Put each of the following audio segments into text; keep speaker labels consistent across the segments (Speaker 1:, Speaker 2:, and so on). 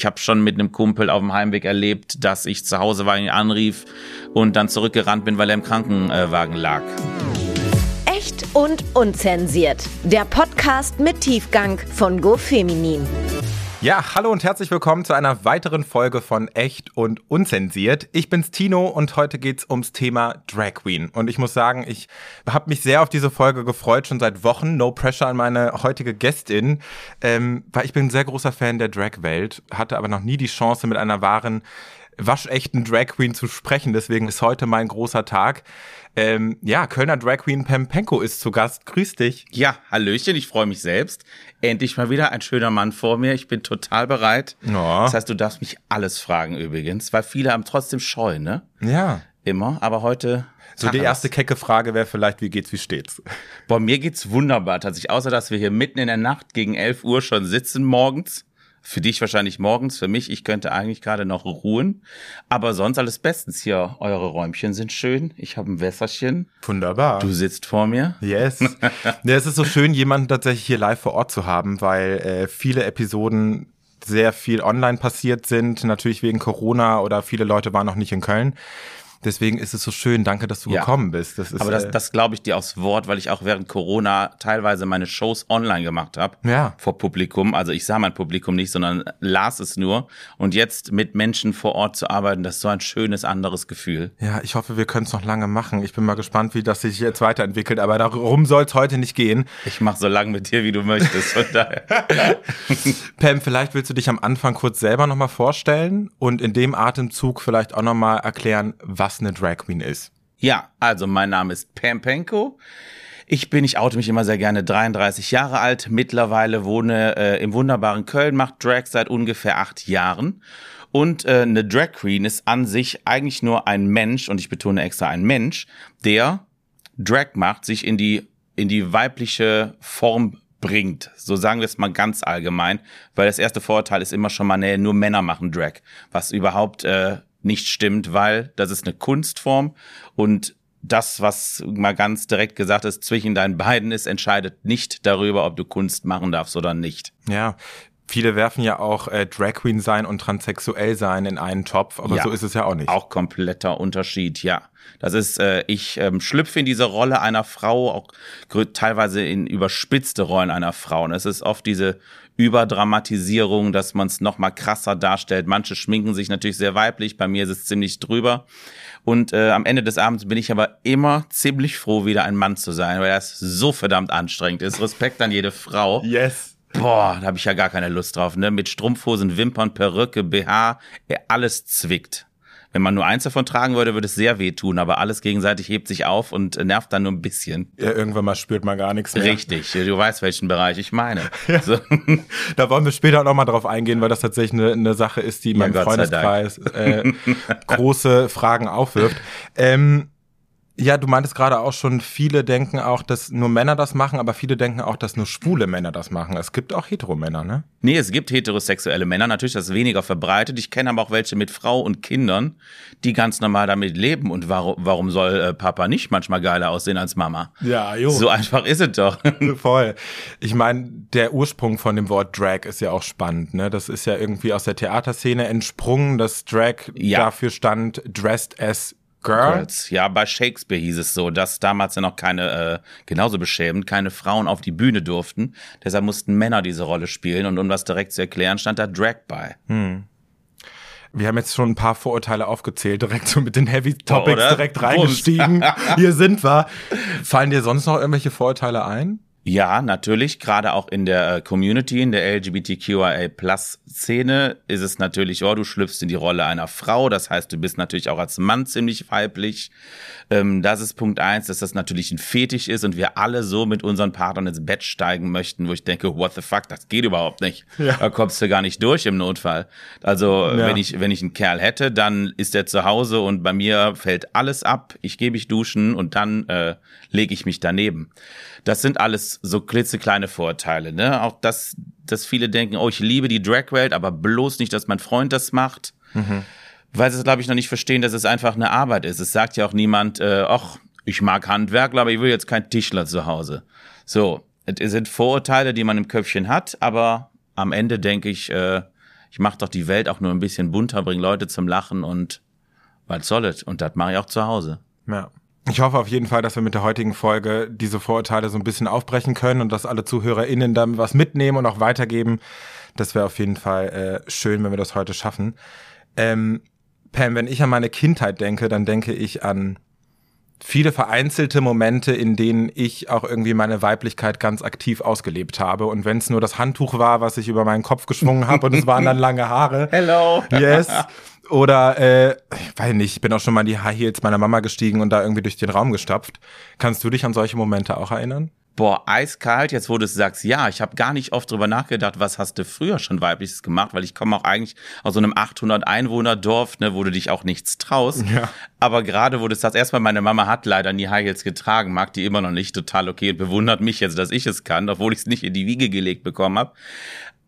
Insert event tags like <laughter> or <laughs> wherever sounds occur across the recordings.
Speaker 1: Ich habe schon mit einem Kumpel auf dem Heimweg erlebt, dass ich zu Hause war, ihn anrief und dann zurückgerannt bin, weil er im Krankenwagen lag.
Speaker 2: Echt und unzensiert. Der Podcast mit Tiefgang von GoFeminin.
Speaker 3: Ja, hallo und herzlich willkommen zu einer weiteren Folge von Echt und Unzensiert. Ich bin's Tino und heute geht's ums Thema Drag Queen. Und ich muss sagen, ich habe mich sehr auf diese Folge gefreut, schon seit Wochen. No pressure an meine heutige Gästin, ähm, weil ich bin ein sehr großer Fan der Drag-Welt, hatte aber noch nie die Chance, mit einer wahren waschechten Drag Queen zu sprechen. Deswegen ist heute mein großer Tag. Ähm, ja, Kölner Drag Queen Pam Penko ist zu Gast. Grüß dich.
Speaker 1: Ja, Hallöchen, ich freue mich selbst. Endlich mal wieder ein schöner Mann vor mir. Ich bin total bereit.
Speaker 3: Ja.
Speaker 1: Das heißt, du darfst mich alles fragen übrigens, weil viele haben trotzdem Scheu, ne?
Speaker 3: Ja.
Speaker 1: Immer, aber heute.
Speaker 3: So die erste kecke Frage wäre vielleicht, wie geht's, wie steht's?
Speaker 1: Bei mir geht's wunderbar tatsächlich, außer dass wir hier mitten in der Nacht gegen 11 Uhr schon sitzen morgens für dich wahrscheinlich morgens, für mich, ich könnte eigentlich gerade noch ruhen. Aber sonst alles bestens hier. Eure Räumchen sind schön. Ich habe ein Wässerchen.
Speaker 3: Wunderbar.
Speaker 1: Du sitzt vor mir.
Speaker 3: Yes. <laughs> ja, es ist so schön, jemanden tatsächlich hier live vor Ort zu haben, weil äh, viele Episoden sehr viel online passiert sind, natürlich wegen Corona oder viele Leute waren noch nicht in Köln. Deswegen ist es so schön. Danke, dass du ja. gekommen bist.
Speaker 1: Das ist, Aber das, äh, das glaube ich dir aufs Wort, weil ich auch während Corona teilweise meine Shows online gemacht habe.
Speaker 3: Ja.
Speaker 1: Vor Publikum. Also ich sah mein Publikum nicht, sondern las es nur. Und jetzt mit Menschen vor Ort zu arbeiten, das ist so ein schönes anderes Gefühl.
Speaker 3: Ja, ich hoffe, wir können es noch lange machen. Ich bin mal gespannt, wie das sich jetzt weiterentwickelt. Aber darum soll es heute nicht gehen.
Speaker 1: Ich mache so lange mit dir, wie du möchtest. Von daher. <laughs>
Speaker 3: Pam, vielleicht willst du dich am Anfang kurz selber nochmal vorstellen und in dem Atemzug vielleicht auch nochmal erklären, was was eine Drag Queen ist.
Speaker 1: Ja, also mein Name ist Pam Penko. Ich bin, ich oute mich immer sehr gerne, 33 Jahre alt, mittlerweile wohne äh, im wunderbaren Köln, mache Drag seit ungefähr acht Jahren. Und äh, eine Drag Queen ist an sich eigentlich nur ein Mensch, und ich betone extra ein Mensch, der Drag macht, sich in die, in die weibliche Form bringt. So sagen wir es mal ganz allgemein, weil das erste Vorurteil ist immer schon mal, nee, nur Männer machen Drag, was überhaupt äh, nicht stimmt, weil das ist eine Kunstform und das, was mal ganz direkt gesagt ist, zwischen deinen beiden ist, entscheidet nicht darüber, ob du Kunst machen darfst oder nicht.
Speaker 3: Ja, Viele werfen ja auch äh, Drag Queen sein und transsexuell sein in einen Topf, aber ja, so ist es ja auch nicht.
Speaker 1: Auch kompletter Unterschied, ja. Das ist, äh, ich ähm, schlüpfe in diese Rolle einer Frau, auch teilweise in überspitzte Rollen einer Frau. Und es ist oft diese Überdramatisierung, dass man es noch mal krasser darstellt. Manche schminken sich natürlich sehr weiblich, bei mir ist es ziemlich drüber. Und äh, am Ende des Abends bin ich aber immer ziemlich froh, wieder ein Mann zu sein, weil das so verdammt anstrengend ist. Respekt an jede Frau.
Speaker 3: Yes.
Speaker 1: Boah, da habe ich ja gar keine Lust drauf, ne? Mit Strumpfhosen, Wimpern, Perücke, BH, alles zwickt. Wenn man nur eins davon tragen würde, würde es sehr wehtun, aber alles gegenseitig hebt sich auf und nervt dann nur ein bisschen.
Speaker 3: Ja, irgendwann mal spürt man gar nichts
Speaker 1: mehr. Richtig, du weißt, welchen Bereich ich meine. <laughs> Ja. So. <laughs>
Speaker 3: Da wollen wir später auch nochmal drauf eingehen, weil das tatsächlich eine, eine Sache ist, die in meinem ja, Freundeskreis äh, <laughs> große Fragen aufwirft. Ähm, ja, du meintest gerade auch schon, viele denken auch, dass nur Männer das machen, aber viele denken auch, dass nur schwule Männer das machen. Es gibt auch Heteromänner, ne?
Speaker 1: Nee, es gibt heterosexuelle Männer, natürlich das ist weniger verbreitet. Ich kenne aber auch welche mit Frau und Kindern, die ganz normal damit leben. Und warum, warum soll äh, Papa nicht manchmal geiler aussehen als Mama?
Speaker 3: Ja, jo.
Speaker 1: So einfach ist es doch. <laughs>
Speaker 3: Voll. Ich meine, der Ursprung von dem Wort Drag ist ja auch spannend, ne? Das ist ja irgendwie aus der Theaterszene entsprungen, dass Drag ja. dafür stand, dressed as Girls.
Speaker 1: Ja, bei Shakespeare hieß es so, dass damals ja noch keine, äh, genauso beschämend, keine Frauen auf die Bühne durften. Deshalb mussten Männer diese Rolle spielen und um das direkt zu erklären, stand da Drag bei.
Speaker 3: Hm. Wir haben jetzt schon ein paar Vorurteile aufgezählt, direkt so mit den Heavy Topics oh, direkt reingestiegen. <laughs> Hier sind wir. Fallen dir sonst noch irgendwelche Vorurteile ein?
Speaker 1: Ja, natürlich. Gerade auch in der äh, Community, in der LGBTQIA-Plus-Szene ist es natürlich, oh, du schlüpfst in die Rolle einer Frau. Das heißt, du bist natürlich auch als Mann ziemlich weiblich. Ähm, das ist Punkt eins, dass das natürlich ein Fetisch ist und wir alle so mit unseren Partnern ins Bett steigen möchten, wo ich denke, what the fuck, das geht überhaupt nicht. Ja. Da kommst du gar nicht durch im Notfall. Also, ja. wenn ich, wenn ich einen Kerl hätte, dann ist er zu Hause und bei mir fällt alles ab. Ich gehe mich duschen und dann äh, lege ich mich daneben. Das sind alles so klitzekleine Vorteile, ne? Auch dass, dass viele denken, oh, ich liebe die Drag-Welt, aber bloß nicht, dass mein Freund das macht. Mhm. Weil sie, glaube ich, noch nicht verstehen, dass es einfach eine Arbeit ist. Es sagt ja auch niemand, äh, ach, ich mag Handwerkler, aber ich will jetzt kein Tischler zu Hause. So, es sind Vorurteile, die man im Köpfchen hat, aber am Ende denke ich, äh, Ich mache doch die Welt auch nur ein bisschen bunter, bringe Leute zum Lachen und was soll es? Und das mache ich auch zu Hause.
Speaker 3: Ja. Ich hoffe auf jeden Fall, dass wir mit der heutigen Folge diese Vorurteile so ein bisschen aufbrechen können und dass alle ZuhörerInnen dann was mitnehmen und auch weitergeben. Das wäre auf jeden Fall äh, schön, wenn wir das heute schaffen. Ähm, Pam, wenn ich an meine Kindheit denke, dann denke ich an viele vereinzelte Momente, in denen ich auch irgendwie meine Weiblichkeit ganz aktiv ausgelebt habe. Und wenn es nur das Handtuch war, was ich über meinen Kopf geschwungen habe und es waren dann <laughs> lange Haare.
Speaker 1: Hello.
Speaker 3: Yes. Oder, äh, ich weiß nicht, ich bin auch schon mal in die High Heels meiner Mama gestiegen und da irgendwie durch den Raum gestapft. Kannst du dich an solche Momente auch erinnern?
Speaker 1: Boah, eiskalt, jetzt wo du es sagst, ja, ich habe gar nicht oft drüber nachgedacht, was hast du früher schon weibliches gemacht, weil ich komme auch eigentlich aus so einem 800 Einwohner Dorf, ne, wo du dich auch nichts traust.
Speaker 3: Ja.
Speaker 1: Aber gerade wo du es sagst, erstmal meine Mama hat leider nie High Heels getragen, mag die immer noch nicht, total okay, bewundert mich jetzt, dass ich es kann, obwohl ich es nicht in die Wiege gelegt bekommen habe.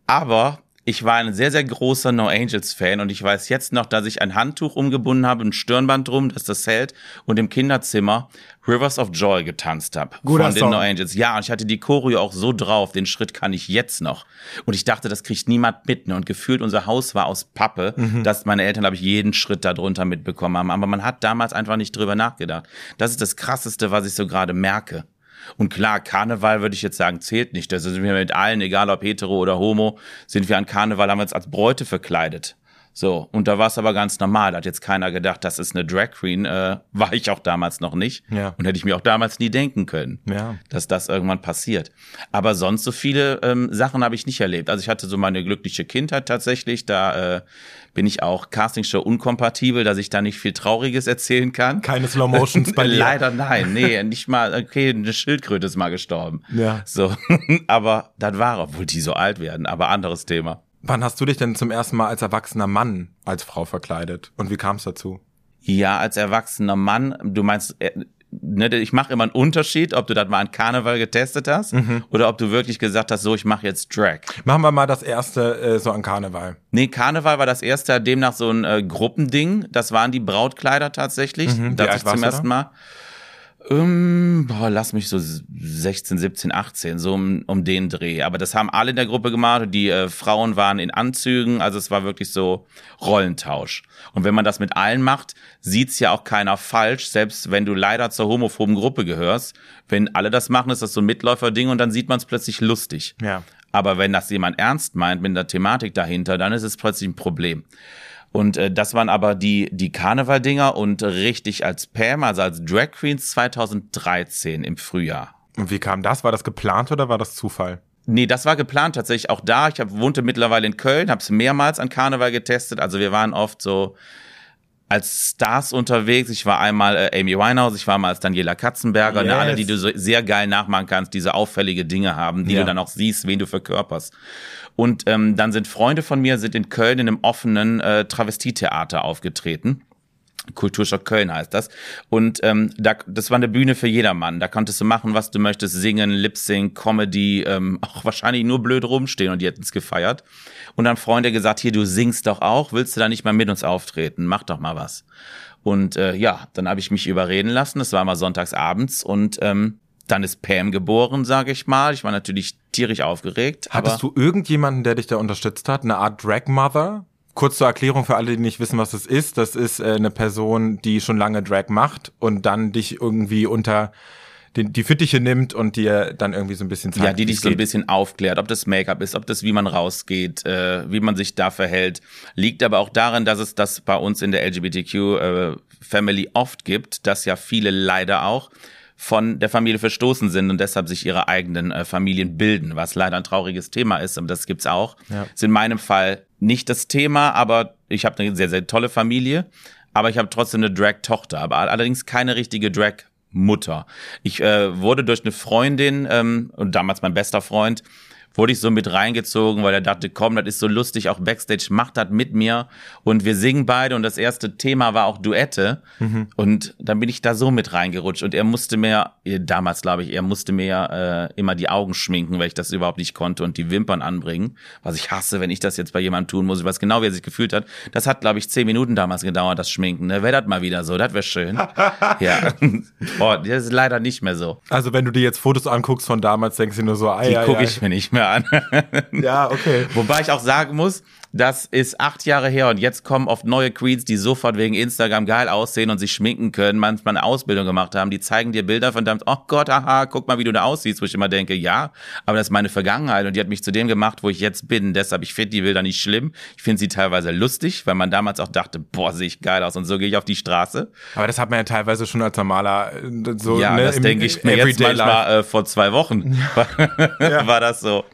Speaker 1: Aber ich war ein sehr, sehr großer No Angels Fan und ich weiß jetzt noch, dass ich ein Handtuch umgebunden habe, ein Stirnband drum, dass das hält und im Kinderzimmer Rivers of Joy getanzt habe.
Speaker 3: Guter
Speaker 1: von den
Speaker 3: Song.
Speaker 1: No Angels. Ja, und ich hatte die Choreo auch so drauf, den Schritt kann ich jetzt noch. Und ich dachte, das kriegt niemand mit. Ne? Und gefühlt, unser Haus war aus Pappe, dass meine Eltern, glaube ich, jeden Schritt darunter mitbekommen haben. Aber man hat damals einfach nicht drüber nachgedacht. Das ist das Krasseste, was ich so gerade merke. Und klar, Karneval würde ich jetzt sagen, zählt nicht. Da sind wir mit allen, egal ob hetero oder homo, sind wir an Karneval, haben wir uns als Bräute verkleidet. So, und da war es aber ganz normal. Da hat jetzt keiner gedacht, das ist eine Drag Queen. Äh, war ich auch damals noch nicht.
Speaker 3: Ja.
Speaker 1: Und hätte ich mir auch damals nie denken können,
Speaker 3: Ja.
Speaker 1: dass das irgendwann passiert. Aber sonst so viele ähm, Sachen habe ich nicht erlebt. Also ich hatte so meine glückliche Kindheit tatsächlich. Da äh, bin ich auch Castingshow unkompatibel, dass ich da nicht viel Trauriges erzählen kann.
Speaker 3: Keine Slow Motions bei <laughs> dir.
Speaker 1: Leider nein, nee, nicht mal, okay, eine Schildkröte ist mal gestorben.
Speaker 3: Ja.
Speaker 1: So, <laughs> aber das war, obwohl die so alt werden, aber anderes Thema.
Speaker 3: Wann hast du dich denn zum ersten Mal als erwachsener Mann als Frau verkleidet? Und wie kam es dazu?
Speaker 1: Ja, als erwachsener Mann, du meinst, äh, ne, ich mache immer einen Unterschied, ob du das mal an Karneval getestet hast oder ob du wirklich gesagt hast, so, ich mache jetzt Drag.
Speaker 3: Machen wir mal das erste äh, so an Karneval.
Speaker 1: Nee, Karneval war das erste, demnach so ein äh, Gruppending. Das waren die Brautkleider tatsächlich.
Speaker 3: Mhm. Warst
Speaker 1: zum ersten Mal. Ähm, boah, lass mich so 16, 17, 18, so um, um den Dreh. Aber das haben alle in der Gruppe gemacht. Die äh, Frauen waren in Anzügen, also es war wirklich so Rollentausch. Und wenn man das mit allen macht, sieht's ja auch keiner falsch, selbst wenn du leider zur homophoben Gruppe gehörst. Wenn alle das machen, ist das so ein Mitläuferding und dann sieht man es plötzlich lustig.
Speaker 3: Ja.
Speaker 1: Aber wenn das jemand ernst meint mit der Thematik dahinter, dann ist es plötzlich ein Problem. Und äh, das waren aber die, die Karneval-Dinger und richtig als Pam, also als Drag Queens 2013 im Frühjahr.
Speaker 3: Und wie kam das? War das geplant oder war das Zufall?
Speaker 1: Nee, das war geplant tatsächlich auch da. Ich hab, wohnte mittlerweile in Köln, habe es mehrmals an Karneval getestet. Also wir waren oft so als Stars unterwegs. Ich war einmal äh, Amy Winehouse, ich war mal als Daniela Katzenberger. Ne,
Speaker 3: Yes.
Speaker 1: alle, die du so sehr geil nachmachen kannst, diese auffällige Dinge haben, die
Speaker 3: Ja.
Speaker 1: du dann auch siehst, wen du verkörperst. Und ähm, dann sind Freunde von mir, sind in Köln in einem offenen äh, Travestietheater aufgetreten. Kulturschock Köln heißt das. Und ähm, da, das war eine Bühne für jedermann. Da konntest du machen, was du möchtest. Singen, Lip-Sync, Comedy, ähm, <laughs> auch wahrscheinlich nur blöd rumstehen und die hätten es gefeiert. Und dann Freunde gesagt, hier, du singst doch auch, willst du da nicht mal mit uns auftreten? Mach doch mal was. Und äh, ja, dann habe ich mich überreden lassen. Das war mal sonntags abends und ähm, dann ist Pam geboren, sage ich mal. Ich war natürlich tierisch aufgeregt.
Speaker 3: Hattest du irgendjemanden, der dich da unterstützt hat? Eine Art Drag Mother? Kurz zur Erklärung für alle, die nicht wissen, was das ist. Das ist äh, eine Person, die schon lange Drag macht und dann dich irgendwie unter den, die Fittiche nimmt und dir dann irgendwie so ein bisschen zeigt,
Speaker 1: Ja, die dich so ein bisschen aufklärt, ob das Make-up ist, ob das, wie man rausgeht, äh, wie man sich da verhält. Liegt aber auch daran, dass es das bei uns in der LGBTQ-Family oft gibt, dass ja viele leider auch von der Familie verstoßen sind und deshalb sich ihre eigenen äh, Familien bilden, was leider ein trauriges Thema ist, aber das gibt's auch.
Speaker 3: Ja.
Speaker 1: Ist in meinem Fall nicht das Thema, aber ich habe eine sehr, sehr tolle Familie, aber ich habe trotzdem eine Drag-Tochter, aber allerdings keine richtige Drag- Mutter. Ich äh, wurde durch eine Freundin ähm, und damals mein bester Freund wurde ich so mit reingezogen, weil er dachte, komm, das ist so lustig, auch Backstage, mach das mit mir und wir singen beide und das erste Thema war auch Duette und dann bin ich da so mit reingerutscht und er musste mir, damals glaube ich, er musste mir äh, immer die Augen schminken, weil ich das überhaupt nicht konnte und die Wimpern anbringen, was ich hasse, wenn ich das jetzt bei jemandem tun muss, ich weiß genau, wie er sich gefühlt hat. Das hat, glaube ich, zehn Minuten damals gedauert, das Schminken, ne? wäre das mal wieder so, das wäre schön. <laughs> ja, Boah, das ist leider nicht mehr so.
Speaker 3: Also wenn du dir jetzt Fotos anguckst von damals, denkst du nur so, ah,
Speaker 1: Die gucke ich mir nicht mehr an.
Speaker 3: Ja, okay. <laughs>
Speaker 1: Wobei ich auch sagen muss, Das ist acht Jahre her und jetzt kommen oft neue Queens, die sofort wegen Instagram geil aussehen und sich schminken können, manchmal eine Ausbildung gemacht haben. Die zeigen dir Bilder von dem, oh Gott, aha, guck mal, wie du da aussiehst, wo ich immer denke, ja, aber das ist meine Vergangenheit und die hat mich zu dem gemacht, wo ich jetzt bin. Deshalb, ich finde die Bilder nicht schlimm. Ich finde sie teilweise lustig, weil man damals auch dachte, boah, sehe ich geil aus und so gehe ich auf die Straße.
Speaker 3: Aber das hat man ja teilweise schon als normaler
Speaker 1: äh, so Ja, ne, das denke ich mir jetzt manchmal äh, vor zwei Wochen ja. <laughs> war das so.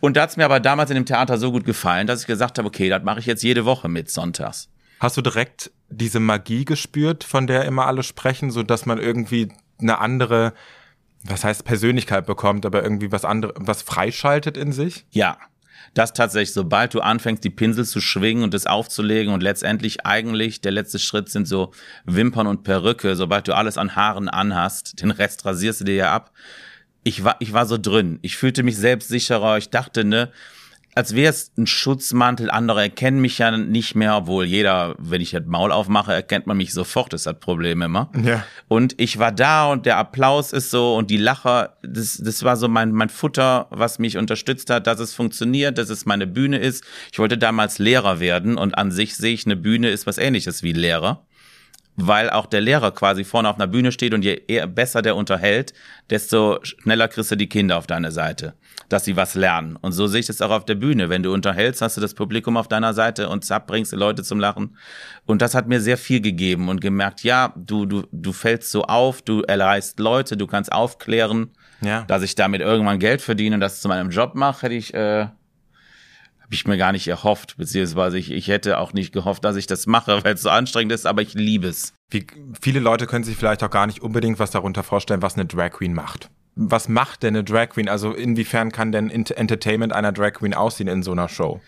Speaker 1: Und da hat es mir aber damals in dem Theater so gut gefallen, dass ich gesagt habe, okay, das mache ich jetzt jede Woche mit sonntags.
Speaker 3: Hast du direkt diese Magie gespürt, von der immer alle sprechen, so dass man irgendwie eine andere, was heißt Persönlichkeit bekommt, aber irgendwie was andere, was freischaltet in sich?
Speaker 1: Ja. Das tatsächlich, sobald du anfängst, die Pinsel zu schwingen und das aufzulegen und letztendlich eigentlich der letzte Schritt sind so Wimpern und Perücke, sobald du alles an Haaren anhast, den Rest rasierst du dir ja ab, ich war, ich war so drin. Ich fühlte mich selbstsicherer. Ich dachte, ne, als wäre es ein Schutzmantel. Andere erkennen mich ja nicht mehr, obwohl jeder, wenn ich das Maul aufmache, erkennt man mich sofort. Das ist das Problem immer. Ja. Und ich war da und der Applaus ist so und die Lacher, das, das war so mein, mein Futter, was mich unterstützt hat, dass es funktioniert, dass es meine Bühne ist. Ich wollte damals Lehrer werden und an sich sehe ich, eine Bühne ist was ähnliches wie Lehrer weil auch der Lehrer quasi vorne auf einer Bühne steht und je eher besser der unterhält, desto schneller kriegst du die Kinder auf deine Seite, dass sie was lernen. Und so sehe ich das auch auf der Bühne. Wenn du unterhältst, hast du das Publikum auf deiner Seite und zapp, bringst du Leute zum Lachen. Und das hat mir sehr viel gegeben und gemerkt, ja, du, du, du fällst so auf, du erreichst Leute, du kannst aufklären. Ja. Dass ich damit irgendwann Geld verdiene und das zu meinem Job mache, hätte ich äh, habe ich mir gar nicht erhofft, beziehungsweise ich, ich hätte auch nicht gehofft, dass ich das mache, weil es so anstrengend ist, aber ich liebe es.
Speaker 3: Wie, viele Leute können sich vielleicht auch gar nicht unbedingt was darunter vorstellen, was eine Drag Queen macht. Was macht denn eine Drag Queen? Also inwiefern kann denn Entertainment einer Drag Queen aussehen in so einer Show?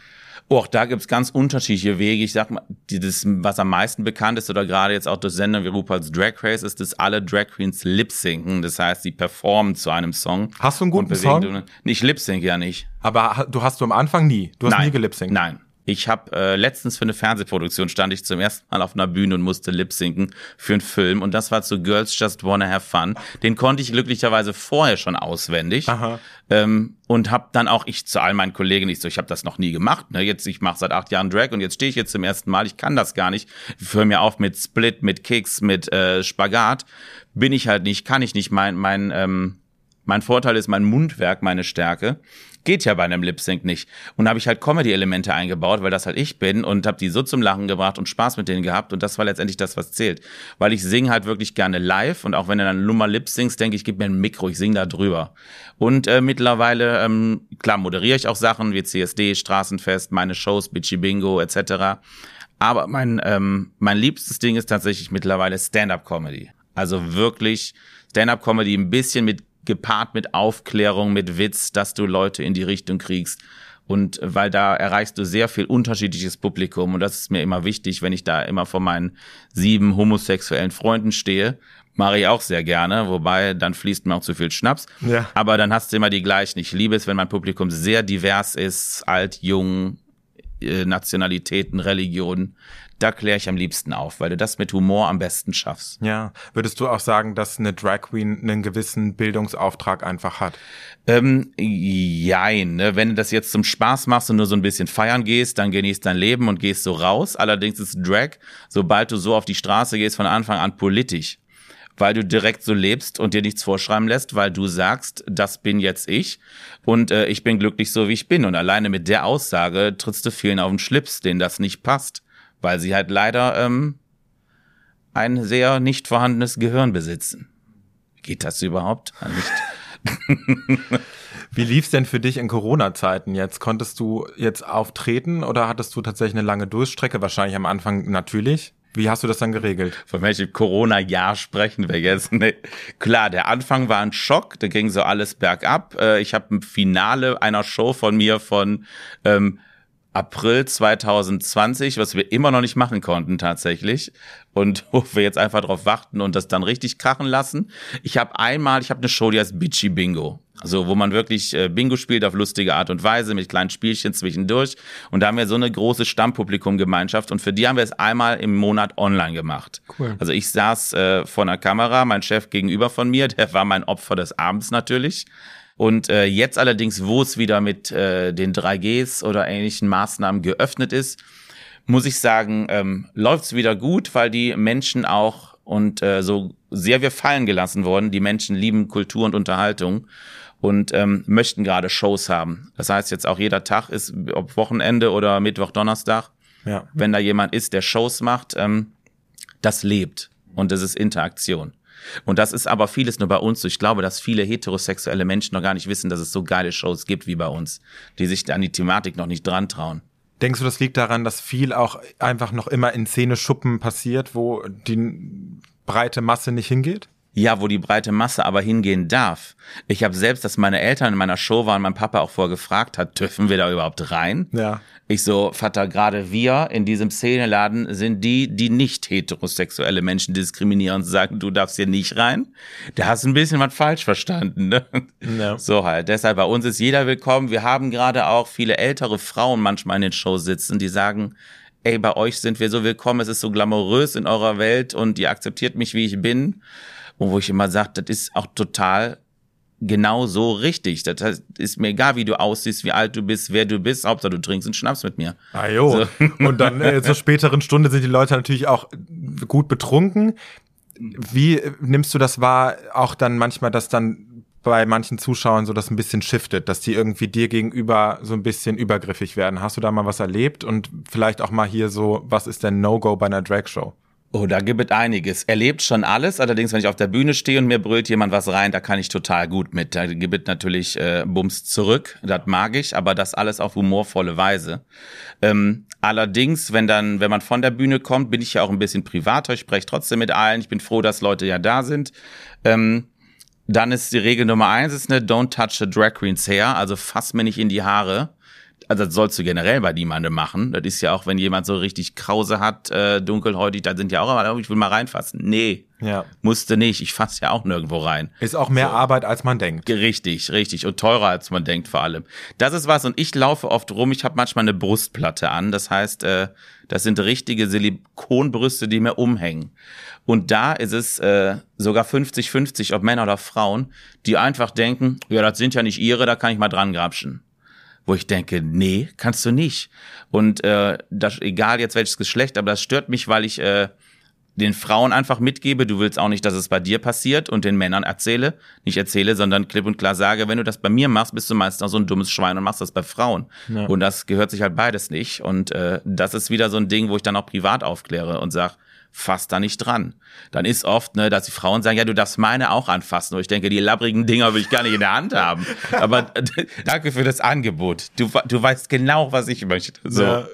Speaker 1: Oh, auch da gibt's ganz unterschiedliche Wege. Ich sag mal, das, was am meisten bekannt ist oder gerade jetzt auch durch Sender wie RuPaul's Drag Race ist, dass alle Drag Queens lip-sinken. Das heißt, die performen zu einem Song.
Speaker 3: Hast du einen guten Song?
Speaker 1: Nicht lip-sync ja nicht.
Speaker 3: Aber du hast du am Anfang nie? Du hast
Speaker 1: Nein.
Speaker 3: nie gelip-synkt?
Speaker 1: Nein. Ich habe äh, letztens für eine Fernsehproduktion stand ich zum ersten Mal auf einer Bühne und musste lip-sinken für einen Film und das war zu Girls Just Wanna Have Fun. Den konnte ich glücklicherweise vorher schon auswendig Aha. Ähm, und habe dann auch ich zu all meinen Kollegen nicht so, ich habe das noch nie gemacht. Ne? Jetzt ich mache seit acht Jahren Drag und jetzt stehe ich jetzt zum ersten Mal. Ich kann das gar nicht. Ich höre mir auf mit Split, mit Kicks, mit äh, Spagat. Bin ich halt nicht, kann ich nicht. Mein mein ähm, mein Vorteil ist mein Mundwerk, meine Stärke. Geht ja bei einem Lip Sync nicht. Und habe ich halt Comedy-Elemente eingebaut, weil das halt ich bin und habe die so zum Lachen gebracht und Spaß mit denen gehabt. Und das war letztendlich das, was zählt. Weil ich singe halt wirklich gerne live und auch wenn du dann Nummer Lip singst, denke ich, gib mir ein Mikro, ich singe da drüber. Und äh, mittlerweile, ähm, klar, moderiere ich auch Sachen wie CSD, Straßenfest, meine Shows, Bitchy Bingo etc. Aber mein, ähm, mein liebstes Ding ist tatsächlich mittlerweile Stand-up-Comedy. Also wirklich Stand-up-Comedy ein bisschen mit gepaart mit Aufklärung, mit Witz, dass du Leute in die Richtung kriegst. Und weil da erreichst du sehr viel unterschiedliches Publikum. Und das ist mir immer wichtig, wenn ich da immer vor meinen sieben homosexuellen Freunden stehe. Mache ich auch sehr gerne, wobei dann fließt mir auch zu viel Schnaps. Ja. Aber dann hast du immer die gleichen. Ich liebe es, wenn mein Publikum sehr divers ist, alt, jung, äh, Nationalitäten, Religionen da kläre ich am liebsten auf, weil du das mit Humor am besten schaffst.
Speaker 3: Ja. Würdest du auch sagen, dass eine Drag Queen einen gewissen Bildungsauftrag einfach hat?
Speaker 1: Ähm, jein, ne? Wenn du das jetzt zum Spaß machst und nur so ein bisschen feiern gehst, dann genießt dein Leben und gehst so raus. Allerdings ist Drag, sobald du so auf die Straße gehst, von Anfang an politisch weil du direkt so lebst und dir nichts vorschreiben lässt, weil du sagst, das bin jetzt ich und äh, ich bin glücklich so, wie ich bin. Und alleine mit der Aussage trittst du vielen auf den Schlips, denen das nicht passt weil sie halt leider ähm, ein sehr nicht vorhandenes Gehirn besitzen. Geht das überhaupt? Nicht. <laughs>
Speaker 3: Wie lief's denn für dich in Corona-Zeiten jetzt? Konntest du jetzt auftreten oder hattest du tatsächlich eine lange Durchstrecke? Wahrscheinlich am Anfang natürlich. Wie hast du das dann geregelt?
Speaker 1: Von welchem Corona-Jahr sprechen wir jetzt? <laughs> Nee. Klar, der Anfang war ein Schock, da ging so alles bergab. Äh, ich habe ein Finale einer Show von mir von ähm, April 2020, was wir immer noch nicht machen konnten tatsächlich und <laughs> wo wir jetzt einfach drauf warten und das dann richtig krachen lassen. Ich habe einmal, ich habe eine Show, die heißt Bitchy Bingo. Also wo man wirklich äh, Bingo spielt auf lustige Art und Weise mit kleinen Spielchen zwischendurch. Und da haben wir so eine große Stammpublikumgemeinschaft und für die haben wir es einmal im Monat online gemacht. Cool. Also ich saß äh, vor einer Kamera, mein Chef gegenüber von mir, der war mein Opfer des Abends natürlich. Und äh, jetzt allerdings, wo es wieder mit äh, den 3Gs oder ähnlichen Maßnahmen geöffnet ist, muss ich sagen, ähm, läuft es wieder gut, weil die Menschen auch und äh, so sehr wir fallen gelassen worden, die Menschen lieben Kultur und Unterhaltung und ähm, möchten gerade Shows haben. Das heißt jetzt auch jeder Tag ist, ob Wochenende oder Mittwoch, Donnerstag,
Speaker 3: Ja.
Speaker 1: wenn da jemand ist, der Shows macht, ähm, das lebt und das ist Interaktion. Und das ist aber vieles nur bei uns. Ich glaube, dass viele heterosexuelle Menschen noch gar nicht wissen, dass es so geile Shows gibt wie bei uns, die sich an die Thematik noch nicht dran trauen.
Speaker 3: Denkst du, das liegt daran, dass viel auch einfach noch immer in Szene-Schuppen passiert, wo die breite Masse nicht hingeht?
Speaker 1: Ja, wo die breite Masse aber hingehen darf. Ich habe selbst, dass meine Eltern in meiner Show waren, mein Papa auch vorgefragt hat, dürfen wir da überhaupt rein?
Speaker 3: Ja.
Speaker 1: Ich so, Vater, gerade wir in diesem Szeneladen sind die, die nicht heterosexuelle Menschen diskriminieren und sagen, du darfst hier nicht rein. Da hast du ein bisschen was falsch verstanden, ne?
Speaker 3: Ja.
Speaker 1: So halt. Deshalb bei uns ist jeder willkommen. Wir haben gerade auch viele ältere Frauen manchmal in den Shows sitzen, die sagen, ey, bei euch sind wir so willkommen, es ist so glamourös in eurer Welt und ihr akzeptiert mich, wie ich bin. Und wo ich immer sage, das ist auch total genau so richtig. Das heißt, ist mir egal, wie du aussiehst, wie alt du bist, wer du bist. Hauptsache, du trinkst einen Schnaps mit mir.
Speaker 3: Ah jo. <laughs> Und dann äh, zur späteren Stunde sind die Leute natürlich auch gut betrunken. Wie nimmst du das wahr, auch dann manchmal, dass dann bei manchen Zuschauern so das ein bisschen shiftet, dass die irgendwie dir gegenüber so ein bisschen übergriffig werden? Hast du da mal was erlebt? Und vielleicht auch mal hier so, was ist denn No-Go bei einer Drag-Show?
Speaker 1: Oh, da gibt es einiges. Er lebt schon alles. Allerdings, wenn ich auf der Bühne stehe und mir brüllt jemand was rein, da kann ich total gut mit. Da gibt es natürlich äh, Bums zurück. Das mag ich, aber das alles auf humorvolle Weise. Ähm, allerdings, wenn dann, wenn man von der Bühne kommt, bin ich ja auch ein bisschen privater. Ich spreche trotzdem mit allen. Ich bin froh, dass Leute ja da sind. Ähm, dann ist die Regel Nummer eins, ist ne, don't touch the drag queen's hair. Also fass mir nicht in die Haare. Also das sollst du generell bei niemandem machen. Das ist ja auch, wenn jemand so richtig Krause hat, äh, dunkelhäutig, da sind ja auch immer, ich will mal reinfassen. Nee,
Speaker 3: Ja.
Speaker 1: musste nicht. Ich fasse ja auch nirgendwo rein.
Speaker 3: Ist auch mehr Arbeit, als man denkt.
Speaker 1: Richtig, richtig. Und teurer, als man denkt vor allem. Das ist was. Und ich laufe oft rum. Ich habe manchmal eine Brustplatte an. Das heißt, äh, das sind richtige Silikonbrüste, die mir umhängen. Und da ist es äh, sogar 50-50, ob Männer oder Frauen, die einfach denken, ja, das sind ja nicht ihre, da kann ich mal dran grapschen. Wo ich denke, nee, kannst du nicht. Und äh, das, egal jetzt welches Geschlecht, aber das stört mich, weil ich äh, den Frauen einfach mitgebe, du willst auch nicht, dass es bei dir passiert und den Männern erzähle, nicht erzähle, sondern klipp und klar sage, wenn du das bei mir machst, bist du meist noch so ein dummes Schwein und machst das bei Frauen.
Speaker 3: Ja.
Speaker 1: Und das gehört sich halt beides nicht. Und äh, das ist wieder so ein Ding, wo ich dann auch privat aufkläre und sag, fass da nicht dran. Dann ist oft, ne, dass die Frauen sagen, ja, du darfst meine auch anfassen. Und ich denke, die labbrigen Dinger will ich gar nicht in der Hand haben. <laughs> Aber <laughs> danke für das Angebot. Du, du weißt genau, was ich möchte. So.
Speaker 3: Ja.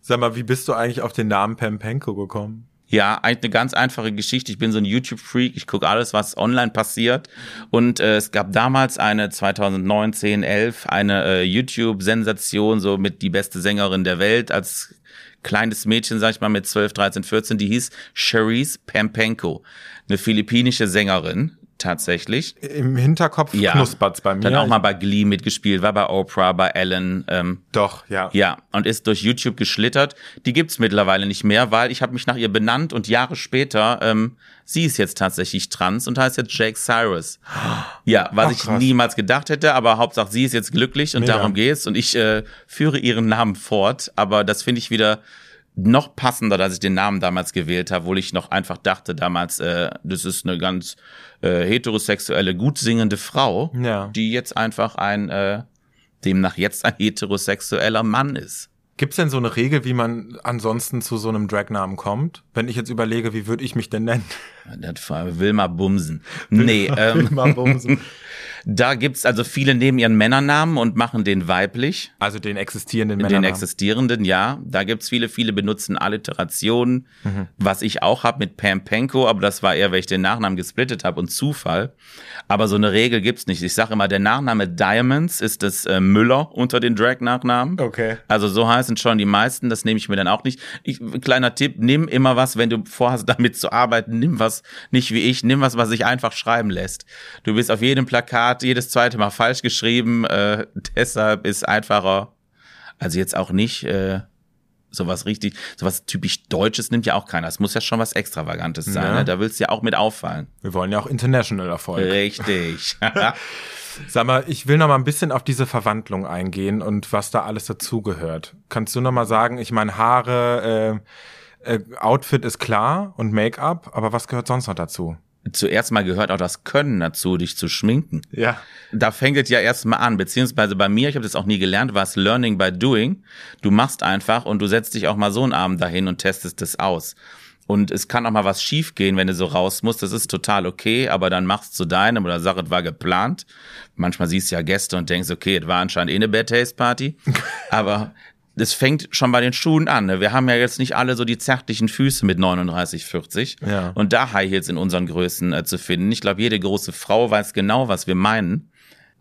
Speaker 3: Sag mal, wie bist du eigentlich auf den Namen Pempenko gekommen?
Speaker 1: Ja, eine ganz einfache Geschichte. Ich bin so ein YouTube-Freak. Ich gucke alles, was online passiert. Und äh, es gab damals eine 2019, 11 eine äh, YouTube-Sensation, so mit die beste Sängerin der Welt als kleines Mädchen, sag ich mal, mit 12, 13, 14. Die hieß Cherise Pempenko, eine philippinische Sängerin tatsächlich.
Speaker 3: Im Hinterkopf
Speaker 1: Ja.
Speaker 3: knuspert's bei mir.
Speaker 1: Dann auch mal bei Glee mitgespielt, war bei Oprah, bei Ellen. Ähm,
Speaker 3: Doch, ja.
Speaker 1: ja, und ist durch YouTube geschlittert. Die gibt's mittlerweile nicht mehr, weil ich habe mich nach ihr benannt und Jahre später, ähm, sie ist jetzt tatsächlich trans und heißt jetzt Jake Cyrus. Ja, was
Speaker 3: Ach,
Speaker 1: ich
Speaker 3: krass.
Speaker 1: niemals gedacht hätte, aber Hauptsache sie ist jetzt glücklich und
Speaker 3: Mega.
Speaker 1: darum geht's und ich äh, führe ihren Namen fort, aber das finde ich wieder noch passender, dass ich den Namen damals gewählt habe, obwohl ich noch einfach dachte damals, äh, das ist eine ganz äh, heterosexuelle, gut singende Frau,
Speaker 3: Ja.
Speaker 1: die jetzt einfach ein äh, demnach jetzt ein heterosexueller Mann ist.
Speaker 3: Gibt's denn so eine Regel, wie man ansonsten zu so einem Dragnamen kommt? Wenn ich jetzt überlege, wie würde ich mich denn nennen?
Speaker 1: Das war Wilma Bumsen. Nee, <laughs> ähm,
Speaker 3: Mal bumsen. <laughs>
Speaker 1: da gibt's also viele nehmen ihren Männernamen und machen den weiblich.
Speaker 3: also den existierenden
Speaker 1: Den
Speaker 3: Männern.
Speaker 1: existierenden, ja. Da gibt's viele, viele benutzen Alliterationen,
Speaker 3: Mhm.
Speaker 1: was ich auch hab mit Pam Penko, aber das war eher, weil ich den Nachnamen gesplittet habe und Zufall. Aber so eine Regel gibt's nicht. Ich sage immer, der Nachname Diamonds ist das äh, Müller unter den Drag-Nachnamen.
Speaker 3: Okay.
Speaker 1: Also so heißen schon die meisten, das nehme ich mir dann auch nicht. Ich, kleiner Tipp, nimm immer was, wenn du vorhast, <laughs> damit zu arbeiten, nimm was, nicht wie ich, nimm was, was sich einfach schreiben lässt. Du bist auf jedem Plakat jedes zweite Mal falsch geschrieben, äh, <laughs> deshalb ist einfacher, also jetzt auch nicht äh, sowas richtig, sowas typisch Deutsches nimmt ja auch keiner. Es muss ja schon was Extravagantes sein,
Speaker 3: Ja.
Speaker 1: ne? da willst du ja auch mit auffallen.
Speaker 3: Wir wollen ja auch international Erfolg.
Speaker 1: Richtig. <laughs>
Speaker 3: Sag mal, ich will noch mal ein bisschen auf diese Verwandlung eingehen und was da alles dazugehört. Kannst du noch mal sagen, ich meine, Haare, äh, äh, Outfit ist klar und Make-up, aber was gehört sonst noch dazu?
Speaker 1: Zuerst mal gehört auch das Können dazu, dich zu schminken.
Speaker 3: Ja.
Speaker 1: Da fängt es ja erstmal an, beziehungsweise bei mir, ich habe das auch nie gelernt, war es Learning by Doing. Du machst einfach und du setzt dich auch mal so einen Abend dahin und testest das aus. Und es kann auch mal was schiefgehen, wenn du so raus musst. Das ist total okay, aber dann machst du deinem oder sag, es war geplant. Manchmal siehst du ja Gäste und denkst, okay, es war anscheinend eh eine Bad Taste Party. <laughs> aber das fängt schon bei den Schuhen an. Ne? Wir haben ja jetzt nicht alle so die zärtlichen Füße mit 39, 40.
Speaker 3: Ja.
Speaker 1: Und da High Heels in unseren Größen äh, zu finden. Ich glaube, jede große Frau weiß genau, was wir meinen.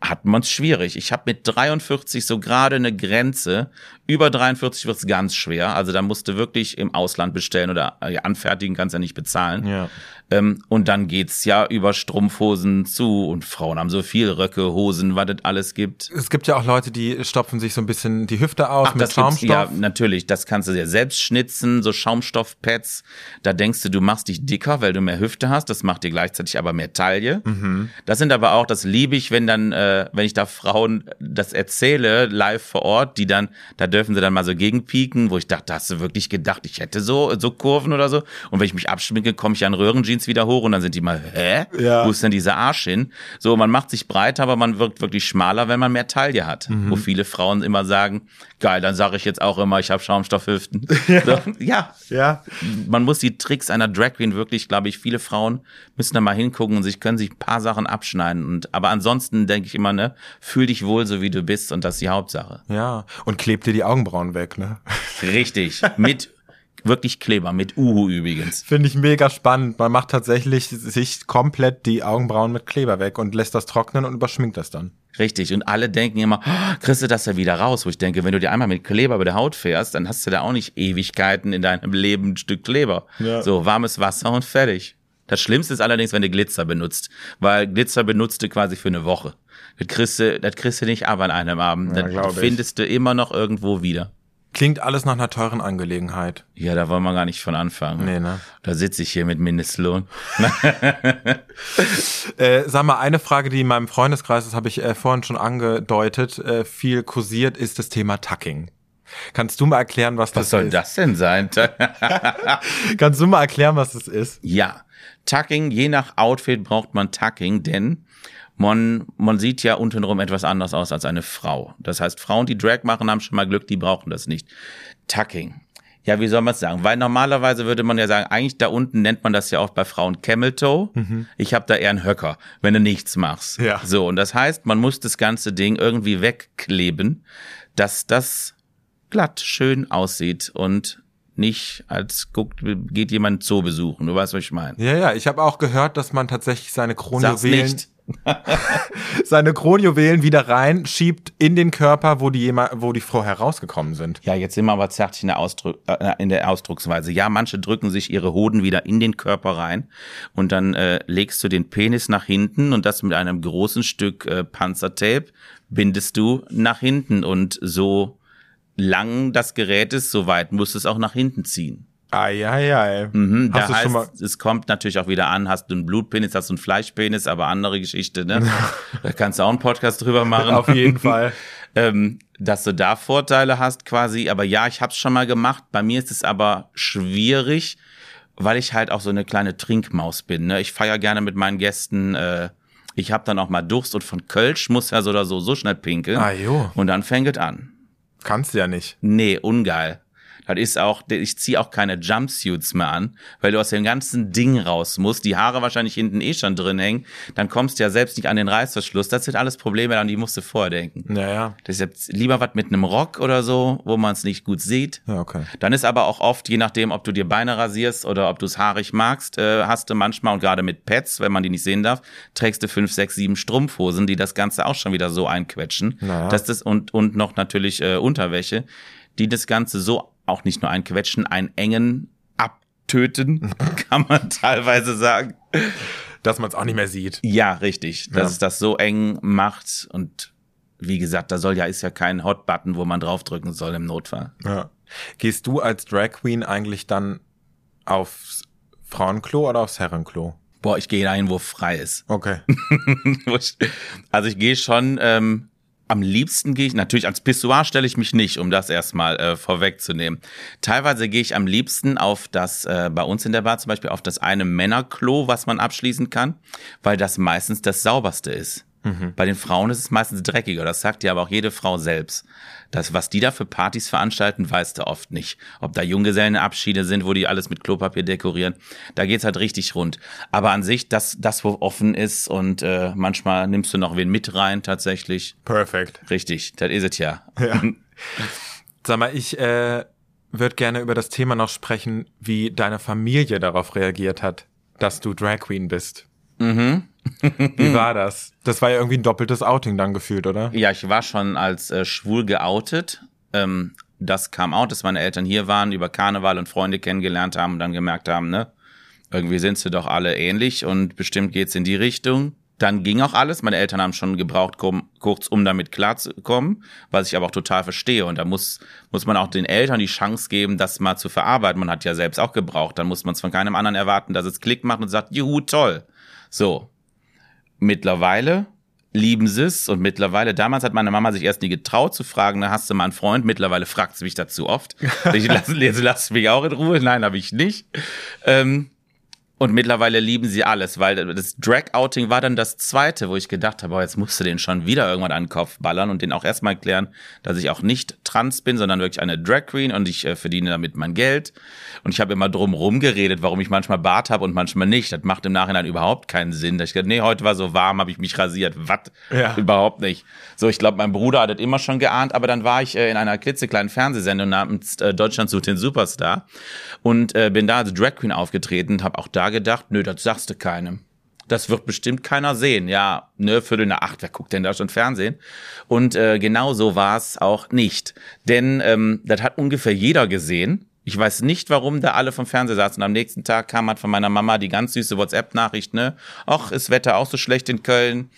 Speaker 1: Hat man es schwierig. Ich habe mit 43 so gerade eine Grenze. Über 43 wird's ganz schwer. Also da musst du wirklich im Ausland bestellen oder äh, anfertigen, kannst ja nicht bezahlen.
Speaker 3: Ja.
Speaker 1: Ähm, und dann geht's ja über Strumpfhosen zu und Frauen haben so viel Röcke, Hosen, was es alles gibt.
Speaker 3: Es gibt ja auch Leute, die stopfen sich so ein bisschen die Hüfte aus mit
Speaker 1: das gibt's-
Speaker 3: Schaumstoff.
Speaker 1: Ja, natürlich. Das kannst du dir selbst schnitzen, so Schaumstoffpads. Da denkst du, du machst dich dicker, weil du mehr Hüfte hast. Das macht dir gleichzeitig aber mehr Taille.
Speaker 3: Mhm.
Speaker 1: Das sind aber auch, das liebe ich, wenn dann, äh, wenn ich da Frauen das erzähle, live vor Ort, die dann, da dürfen sie dann mal so gegenpieken, wo ich dachte, hast du wirklich gedacht, ich hätte so, so Kurven oder so? Und wenn ich mich abschminke, komme ich an Röhrenjeans wieder hoch und dann sind die mal, hä?
Speaker 3: Ja.
Speaker 1: Wo ist denn dieser Arsch hin? So, man macht sich breiter, aber man wirkt wirklich schmaler, wenn man mehr Taille hat.
Speaker 3: Mhm.
Speaker 1: Wo viele Frauen immer sagen, geil, dann sage ich jetzt auch immer, ich habe Schaumstoffhüften. <laughs> Ja. So, ja,
Speaker 3: ja.
Speaker 1: man muss die Tricks einer Drag Queen wirklich, glaube ich, viele Frauen müssen da mal hingucken und sich können sich ein paar Sachen abschneiden. Und aber ansonsten denke ich immer, ne, fühl dich wohl so wie du bist und das ist die Hauptsache.
Speaker 3: Ja. Und klebt dir die Augenbrauen weg, ne?
Speaker 1: Richtig. Mit wirklich Kleber, mit Uhu übrigens.
Speaker 3: Finde ich mega spannend. Man macht tatsächlich sich komplett die Augenbrauen mit Kleber weg und lässt das trocknen und überschminkt das dann.
Speaker 1: Richtig. Und alle denken immer, oh, kriegst du das ja wieder raus? Wo ich denke, wenn du dir einmal mit Kleber über der Haut fährst, dann hast du da auch nicht Ewigkeiten in deinem Leben ein Stück Kleber.
Speaker 3: Ja.
Speaker 1: So, warmes Wasser und fertig. Das Schlimmste ist allerdings, wenn du Glitzer benutzt. Weil Glitzer benutzt du quasi für eine Woche. Das kriegst du, das kriegst du nicht ab an einem Abend.
Speaker 3: Ja,
Speaker 1: das
Speaker 3: glaub ich.
Speaker 1: findest du immer noch irgendwo wieder.
Speaker 3: Klingt alles nach einer teuren Angelegenheit.
Speaker 1: Ja, da wollen wir gar nicht von anfangen.
Speaker 3: Nee, ne?
Speaker 1: Da sitze ich hier mit Mindestlohn. <laughs>
Speaker 3: Äh, sag mal, eine Frage, die in meinem Freundeskreis, das habe ich äh, vorhin schon angedeutet, äh, viel kursiert, ist das Thema Tucking. Kannst du mal erklären, was,
Speaker 1: Was
Speaker 3: das
Speaker 1: soll
Speaker 3: ist?
Speaker 1: das denn sein? <laughs>
Speaker 3: Kannst du mal erklären, was das ist?
Speaker 1: Ja, Tucking, je nach Outfit braucht man Tucking, denn man, man sieht ja untenrum etwas anders aus als eine Frau. Das heißt, Frauen, die Drag machen, haben schon mal Glück, die brauchen das nicht. Tucking. Ja, wie soll man es sagen? Weil normalerweise würde man ja sagen, eigentlich da unten nennt man das ja auch bei Frauen Camel Toe. Ich habe da eher einen Höcker, wenn du nichts machst.
Speaker 3: Ja.
Speaker 1: So, und das heißt, man muss das ganze Ding irgendwie wegkleben, dass das glatt schön aussieht und nicht als guckt, geht jemand Zoo besuchen. Du weißt, was ich meine.
Speaker 3: Ja, ja, ich habe auch gehört, dass man tatsächlich seine
Speaker 1: Sag's
Speaker 3: Kronjuwelen,
Speaker 1: nicht. <laughs>
Speaker 3: seine Kronjuwelen wieder reinschiebt in den Körper, wo die wo die vorher rausgekommen sind.
Speaker 1: Ja, jetzt sind wir aber zärtlich in der, Ausdruck, äh, in der Ausdrucksweise. Ja, manche drücken sich ihre Hoden wieder in den Körper rein und dann äh, legst du den Penis nach hinten und das mit einem großen Stück äh, Panzertape bindest du nach hinten und so lang das Gerät ist, so weit musst du es auch nach hinten ziehen.
Speaker 3: Eieiei.
Speaker 1: Mhm,
Speaker 3: Hast
Speaker 1: da
Speaker 3: du
Speaker 1: heißt,
Speaker 3: schon mal,
Speaker 1: es kommt natürlich auch wieder an, hast du einen Blutpenis, hast du einen Fleischpenis, aber andere Geschichte, ne? <laughs> da kannst du auch einen Podcast drüber machen.
Speaker 3: auf jeden <laughs> Fall.
Speaker 1: ähm, dass du da Vorteile hast quasi. Aber ja, ich habe es schon mal gemacht. Bei mir ist es aber schwierig, weil ich halt auch so eine kleine Trinkmaus bin. Ne? Ich feier gerne mit meinen Gästen. Äh, ich habe dann auch mal Durst und von Kölsch muss ja so oder so so schnell pinkeln.
Speaker 3: Ah, jo.
Speaker 1: Und dann fängt es an.
Speaker 3: Kannst du ja nicht.
Speaker 1: Nee, ungeil. Das ist auch, ich ziehe auch keine Jumpsuits mehr an, weil du aus dem ganzen Ding raus musst, die Haare wahrscheinlich hinten eh schon drin hängen, dann kommst du ja selbst nicht an den Reißverschluss. Das sind alles Probleme, an die musst du vordenken.
Speaker 3: Naja.
Speaker 1: Deshalb lieber was mit einem Rock oder so, wo man es nicht gut sieht.
Speaker 3: Ja, okay.
Speaker 1: Dann ist aber auch oft, je nachdem, ob du dir Beine rasierst oder ob du es haarig magst, äh, hast du manchmal, und gerade mit Pets, wenn man die nicht sehen darf, trägst du fünf, sechs, sieben Strumpfhosen, die das Ganze auch schon wieder so einquetschen.
Speaker 3: Naja.
Speaker 1: Dass das, und, und noch natürlich äh, Unterwäsche, die das Ganze so auch nicht nur einquetschen, einengen, abtöten, <laughs> kann man teilweise sagen.
Speaker 3: Dass man es auch nicht mehr sieht.
Speaker 1: Ja, richtig. Dass
Speaker 3: Ja.
Speaker 1: es das so eng macht und wie gesagt, da soll ja, ist ja kein Hot-Button, wo man draufdrücken soll im Notfall.
Speaker 3: Ja. Gehst du als Drag Queen eigentlich dann aufs Frauenklo oder aufs Herrenklo?
Speaker 1: Boah, ich gehe dahin, wo frei ist.
Speaker 3: Okay. <laughs>
Speaker 1: also ich gehe schon, ähm, am liebsten gehe ich, natürlich ans Pissoir stelle ich mich nicht, um das erstmal äh, vorwegzunehmen. Teilweise gehe ich am liebsten auf das, äh, bei uns in der Bar zum Beispiel, auf das eine Männerklo, was man abschließen kann, weil das meistens das sauberste ist. Mhm. Bei den Frauen ist es meistens dreckiger. Das sagt ja aber auch jede Frau selbst. Das, was die da für Partys veranstalten, weißt du oft nicht. Ob da Junggesellenabschiede sind, wo die alles mit Klopapier dekorieren. Da geht's halt richtig rund. Aber an sich, das, das wo offen ist und äh, manchmal nimmst du noch wen mit rein tatsächlich.
Speaker 3: Perfekt.
Speaker 1: Richtig, das ist es ja.
Speaker 3: ja. <laughs> Sag mal, ich äh, würde gerne über das Thema noch sprechen, wie deine Familie darauf reagiert hat, dass du Drag Queen bist. Mhm. Wie war das? Das war ja irgendwie ein doppeltes Outing dann gefühlt, oder?
Speaker 1: Ja, ich war schon als äh, schwul geoutet. Ähm, das kam out, dass meine Eltern hier waren, über Karneval und Freunde kennengelernt haben und dann gemerkt haben, ne, irgendwie sind sie doch alle ähnlich und bestimmt geht's in die Richtung. Dann ging auch alles. Meine Eltern haben schon gebraucht, kurz um damit klarzukommen, was ich aber auch total verstehe. Und da muss, muss man auch den Eltern die Chance geben, das mal zu verarbeiten. Man hat ja selbst auch gebraucht. Dann muss man es von keinem anderen erwarten, dass es Klick macht und sagt, juhu, toll. So, Mittlerweile lieben sie es und mittlerweile, damals hat meine Mama sich erst nie getraut zu fragen, na, hast du mal einen Freund? Mittlerweile fragt sie mich dazu oft. <laughs> Ich lasse lass mich auch in Ruhe. Nein, habe ich nicht. Ähm, und mittlerweile lieben sie alles, weil das Drag-Outing war dann das zweite, wo ich gedacht habe, oh, jetzt musst du den schon wieder irgendwann an den Kopf ballern und den auch erstmal erklären, dass ich auch nicht trans bin, sondern wirklich eine Drag Queen und ich äh, verdiene damit mein Geld. Und ich habe immer drum rumgeredet, warum ich manchmal Bart habe und manchmal nicht. Das macht im Nachhinein überhaupt keinen Sinn. Da ich gedacht, nee, heute war so warm, habe ich mich rasiert. Was? Ja. Überhaupt nicht. So, ich glaube, mein Bruder hat das immer schon geahnt, aber dann war ich äh, in einer klitzekleinen Fernsehsendung namens äh, Deutschland sucht den Superstar und äh, bin da als Drag Queen aufgetreten und habe auch da gedacht, nö, das sagst du keinem. Das wird bestimmt keiner sehen. Ja, ne, Viertel nach acht, wer guckt denn da schon Fernsehen? Und äh, genau so war es auch nicht. Denn ähm, das hat ungefähr jeder gesehen. Ich weiß nicht, warum da alle vom Fernseher saßen. Und am nächsten Tag kam halt von meiner Mama die ganz süße WhatsApp-Nachricht, ne? Ach, ist Wetter auch so schlecht in Köln.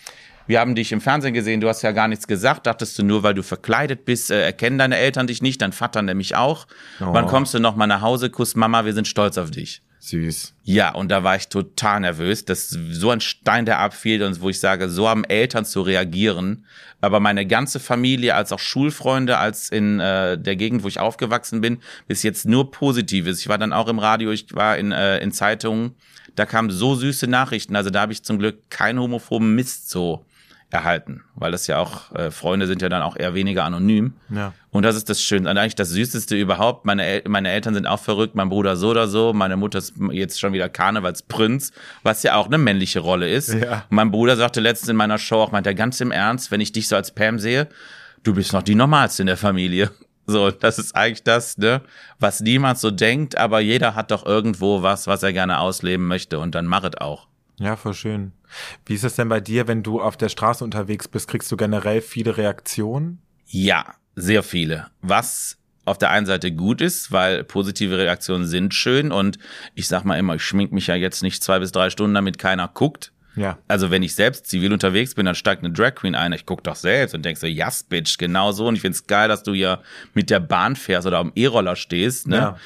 Speaker 1: Wir haben dich im Fernsehen gesehen, du hast ja gar nichts gesagt. Dachtest du nur, weil du verkleidet bist, äh, erkennen deine Eltern dich nicht, dein Vater nämlich auch. Oh. Wann kommst du noch mal nach Hause? Kuss Mama, wir sind stolz auf dich.
Speaker 3: Süß.
Speaker 1: Ja, und da war ich total nervös, dass so ein Stein, der abfiel und wo ich sage, so haben Eltern zu reagieren. Aber meine ganze Familie, als auch Schulfreunde, als in äh, der Gegend, wo ich aufgewachsen bin, bis jetzt nur Positives. Ich war dann auch im Radio, ich war in, äh, in Zeitungen. Da kamen so süße Nachrichten. Also da habe ich zum Glück keinen homophoben Mist so erhalten, weil das ja auch, äh, Freunde sind ja dann auch eher weniger anonym. Ja. Und das ist das Schönste, und eigentlich das Süßeste überhaupt. Meine, El meine Eltern sind auch verrückt, mein Bruder so oder so, meine Mutter ist jetzt schon wieder Karnevalsprinz, was ja auch eine männliche Rolle ist. Ja. Und mein Bruder sagte letztens in meiner Show auch, meint er ganz im Ernst, wenn ich dich so als Pam sehe, du bist noch die Normalste in der Familie. <laughs> So, das ist eigentlich das, ne, was niemand so denkt, aber jeder hat doch irgendwo was, was er gerne ausleben möchte und dann mach es auch.
Speaker 3: Ja, voll schön. Wie ist es denn bei dir, wenn du auf der Straße unterwegs bist? Kriegst du generell viele Reaktionen?
Speaker 1: Ja, sehr viele. Was auf der einen Seite gut ist, weil positive Reaktionen sind schön und ich sag mal immer, ich schmink mich ja jetzt nicht zwei bis drei Stunden, damit keiner guckt. Ja. Also wenn ich selbst zivil unterwegs bin, dann steigt eine Drag Queen ein, ich guck doch selbst und denk so, yes, Bitch, genau so. Und ich find's geil, dass du ja mit der Bahn fährst oder am E-Roller stehst, ne? Ja.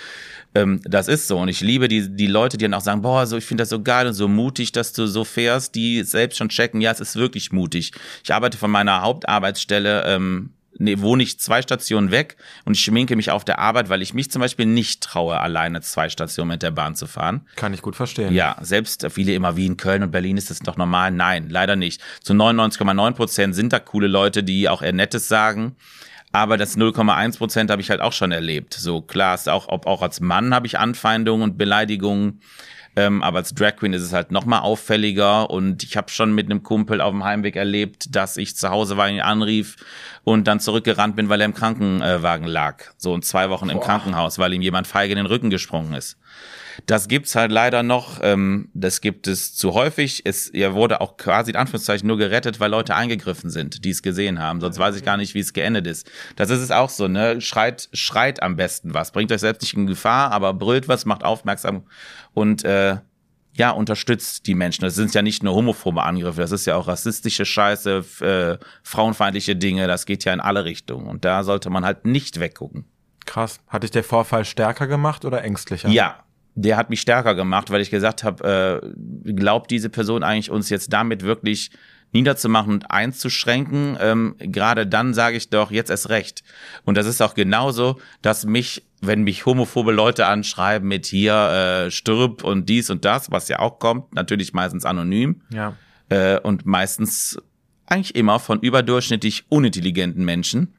Speaker 1: Ähm, das ist so. Und ich liebe die, die Leute, die dann auch sagen, boah, so, ich finde das so geil und so mutig, dass du so fährst, die selbst schon checken, ja, es ist wirklich mutig. Ich arbeite von meiner Hauptarbeitsstelle ähm, nee, wohne ich zwei Stationen weg und ich schminke mich auf der Arbeit, weil ich mich zum Beispiel nicht traue, alleine zwei Stationen mit der Bahn zu fahren.
Speaker 3: Kann ich gut verstehen.
Speaker 1: Ja, selbst viele immer wie in Köln und Berlin ist das doch normal. Nein, leider nicht. Zu 99,9 Prozent sind da coole Leute, die auch eher Nettes sagen. Aber das 0,1 Prozent habe ich halt auch schon erlebt. So klar ist auch, ob auch als Mann habe ich Anfeindungen und Beleidigungen. Ähm, aber als Drag Queen ist es halt noch mal auffälliger und ich habe schon mit einem Kumpel auf dem Heimweg erlebt, dass ich zu Hause war, ihn anrief und dann zurückgerannt bin, weil er im Krankenwagen lag. So und zwei Wochen Boah. im Krankenhaus, weil ihm jemand feige in den Rücken gesprungen ist. Das gibt's halt leider noch. Ähm, das gibt es zu häufig. Es er wurde auch quasi in Anführungszeichen nur gerettet, weil Leute eingegriffen sind, die es gesehen haben. Sonst weiß ich gar nicht, wie es geendet ist. Das ist es auch so. Ne, schreit, schreit am besten was, bringt euch selbst nicht in Gefahr, aber brüllt was, macht aufmerksam und äh, ja, unterstützt die Menschen. Das sind ja nicht nur homophobe Angriffe, das ist ja auch rassistische Scheiße, äh, frauenfeindliche Dinge, das geht ja in alle Richtungen. Und da sollte man halt nicht weggucken.
Speaker 3: Krass. Hat dich der Vorfall stärker gemacht oder ängstlicher?
Speaker 1: Ja, der hat mich stärker gemacht, weil ich gesagt habe, äh, glaubt diese Person eigentlich uns jetzt damit wirklich niederzumachen und einzuschränken? Ähm, Gerade dann sage ich doch, jetzt erst recht. Und das ist auch genauso, dass mich, wenn mich homophobe Leute anschreiben mit hier äh, stirb und dies und das, was ja auch kommt, natürlich meistens anonym
Speaker 3: Ja.
Speaker 1: äh, und meistens eigentlich immer von überdurchschnittlich unintelligenten Menschen,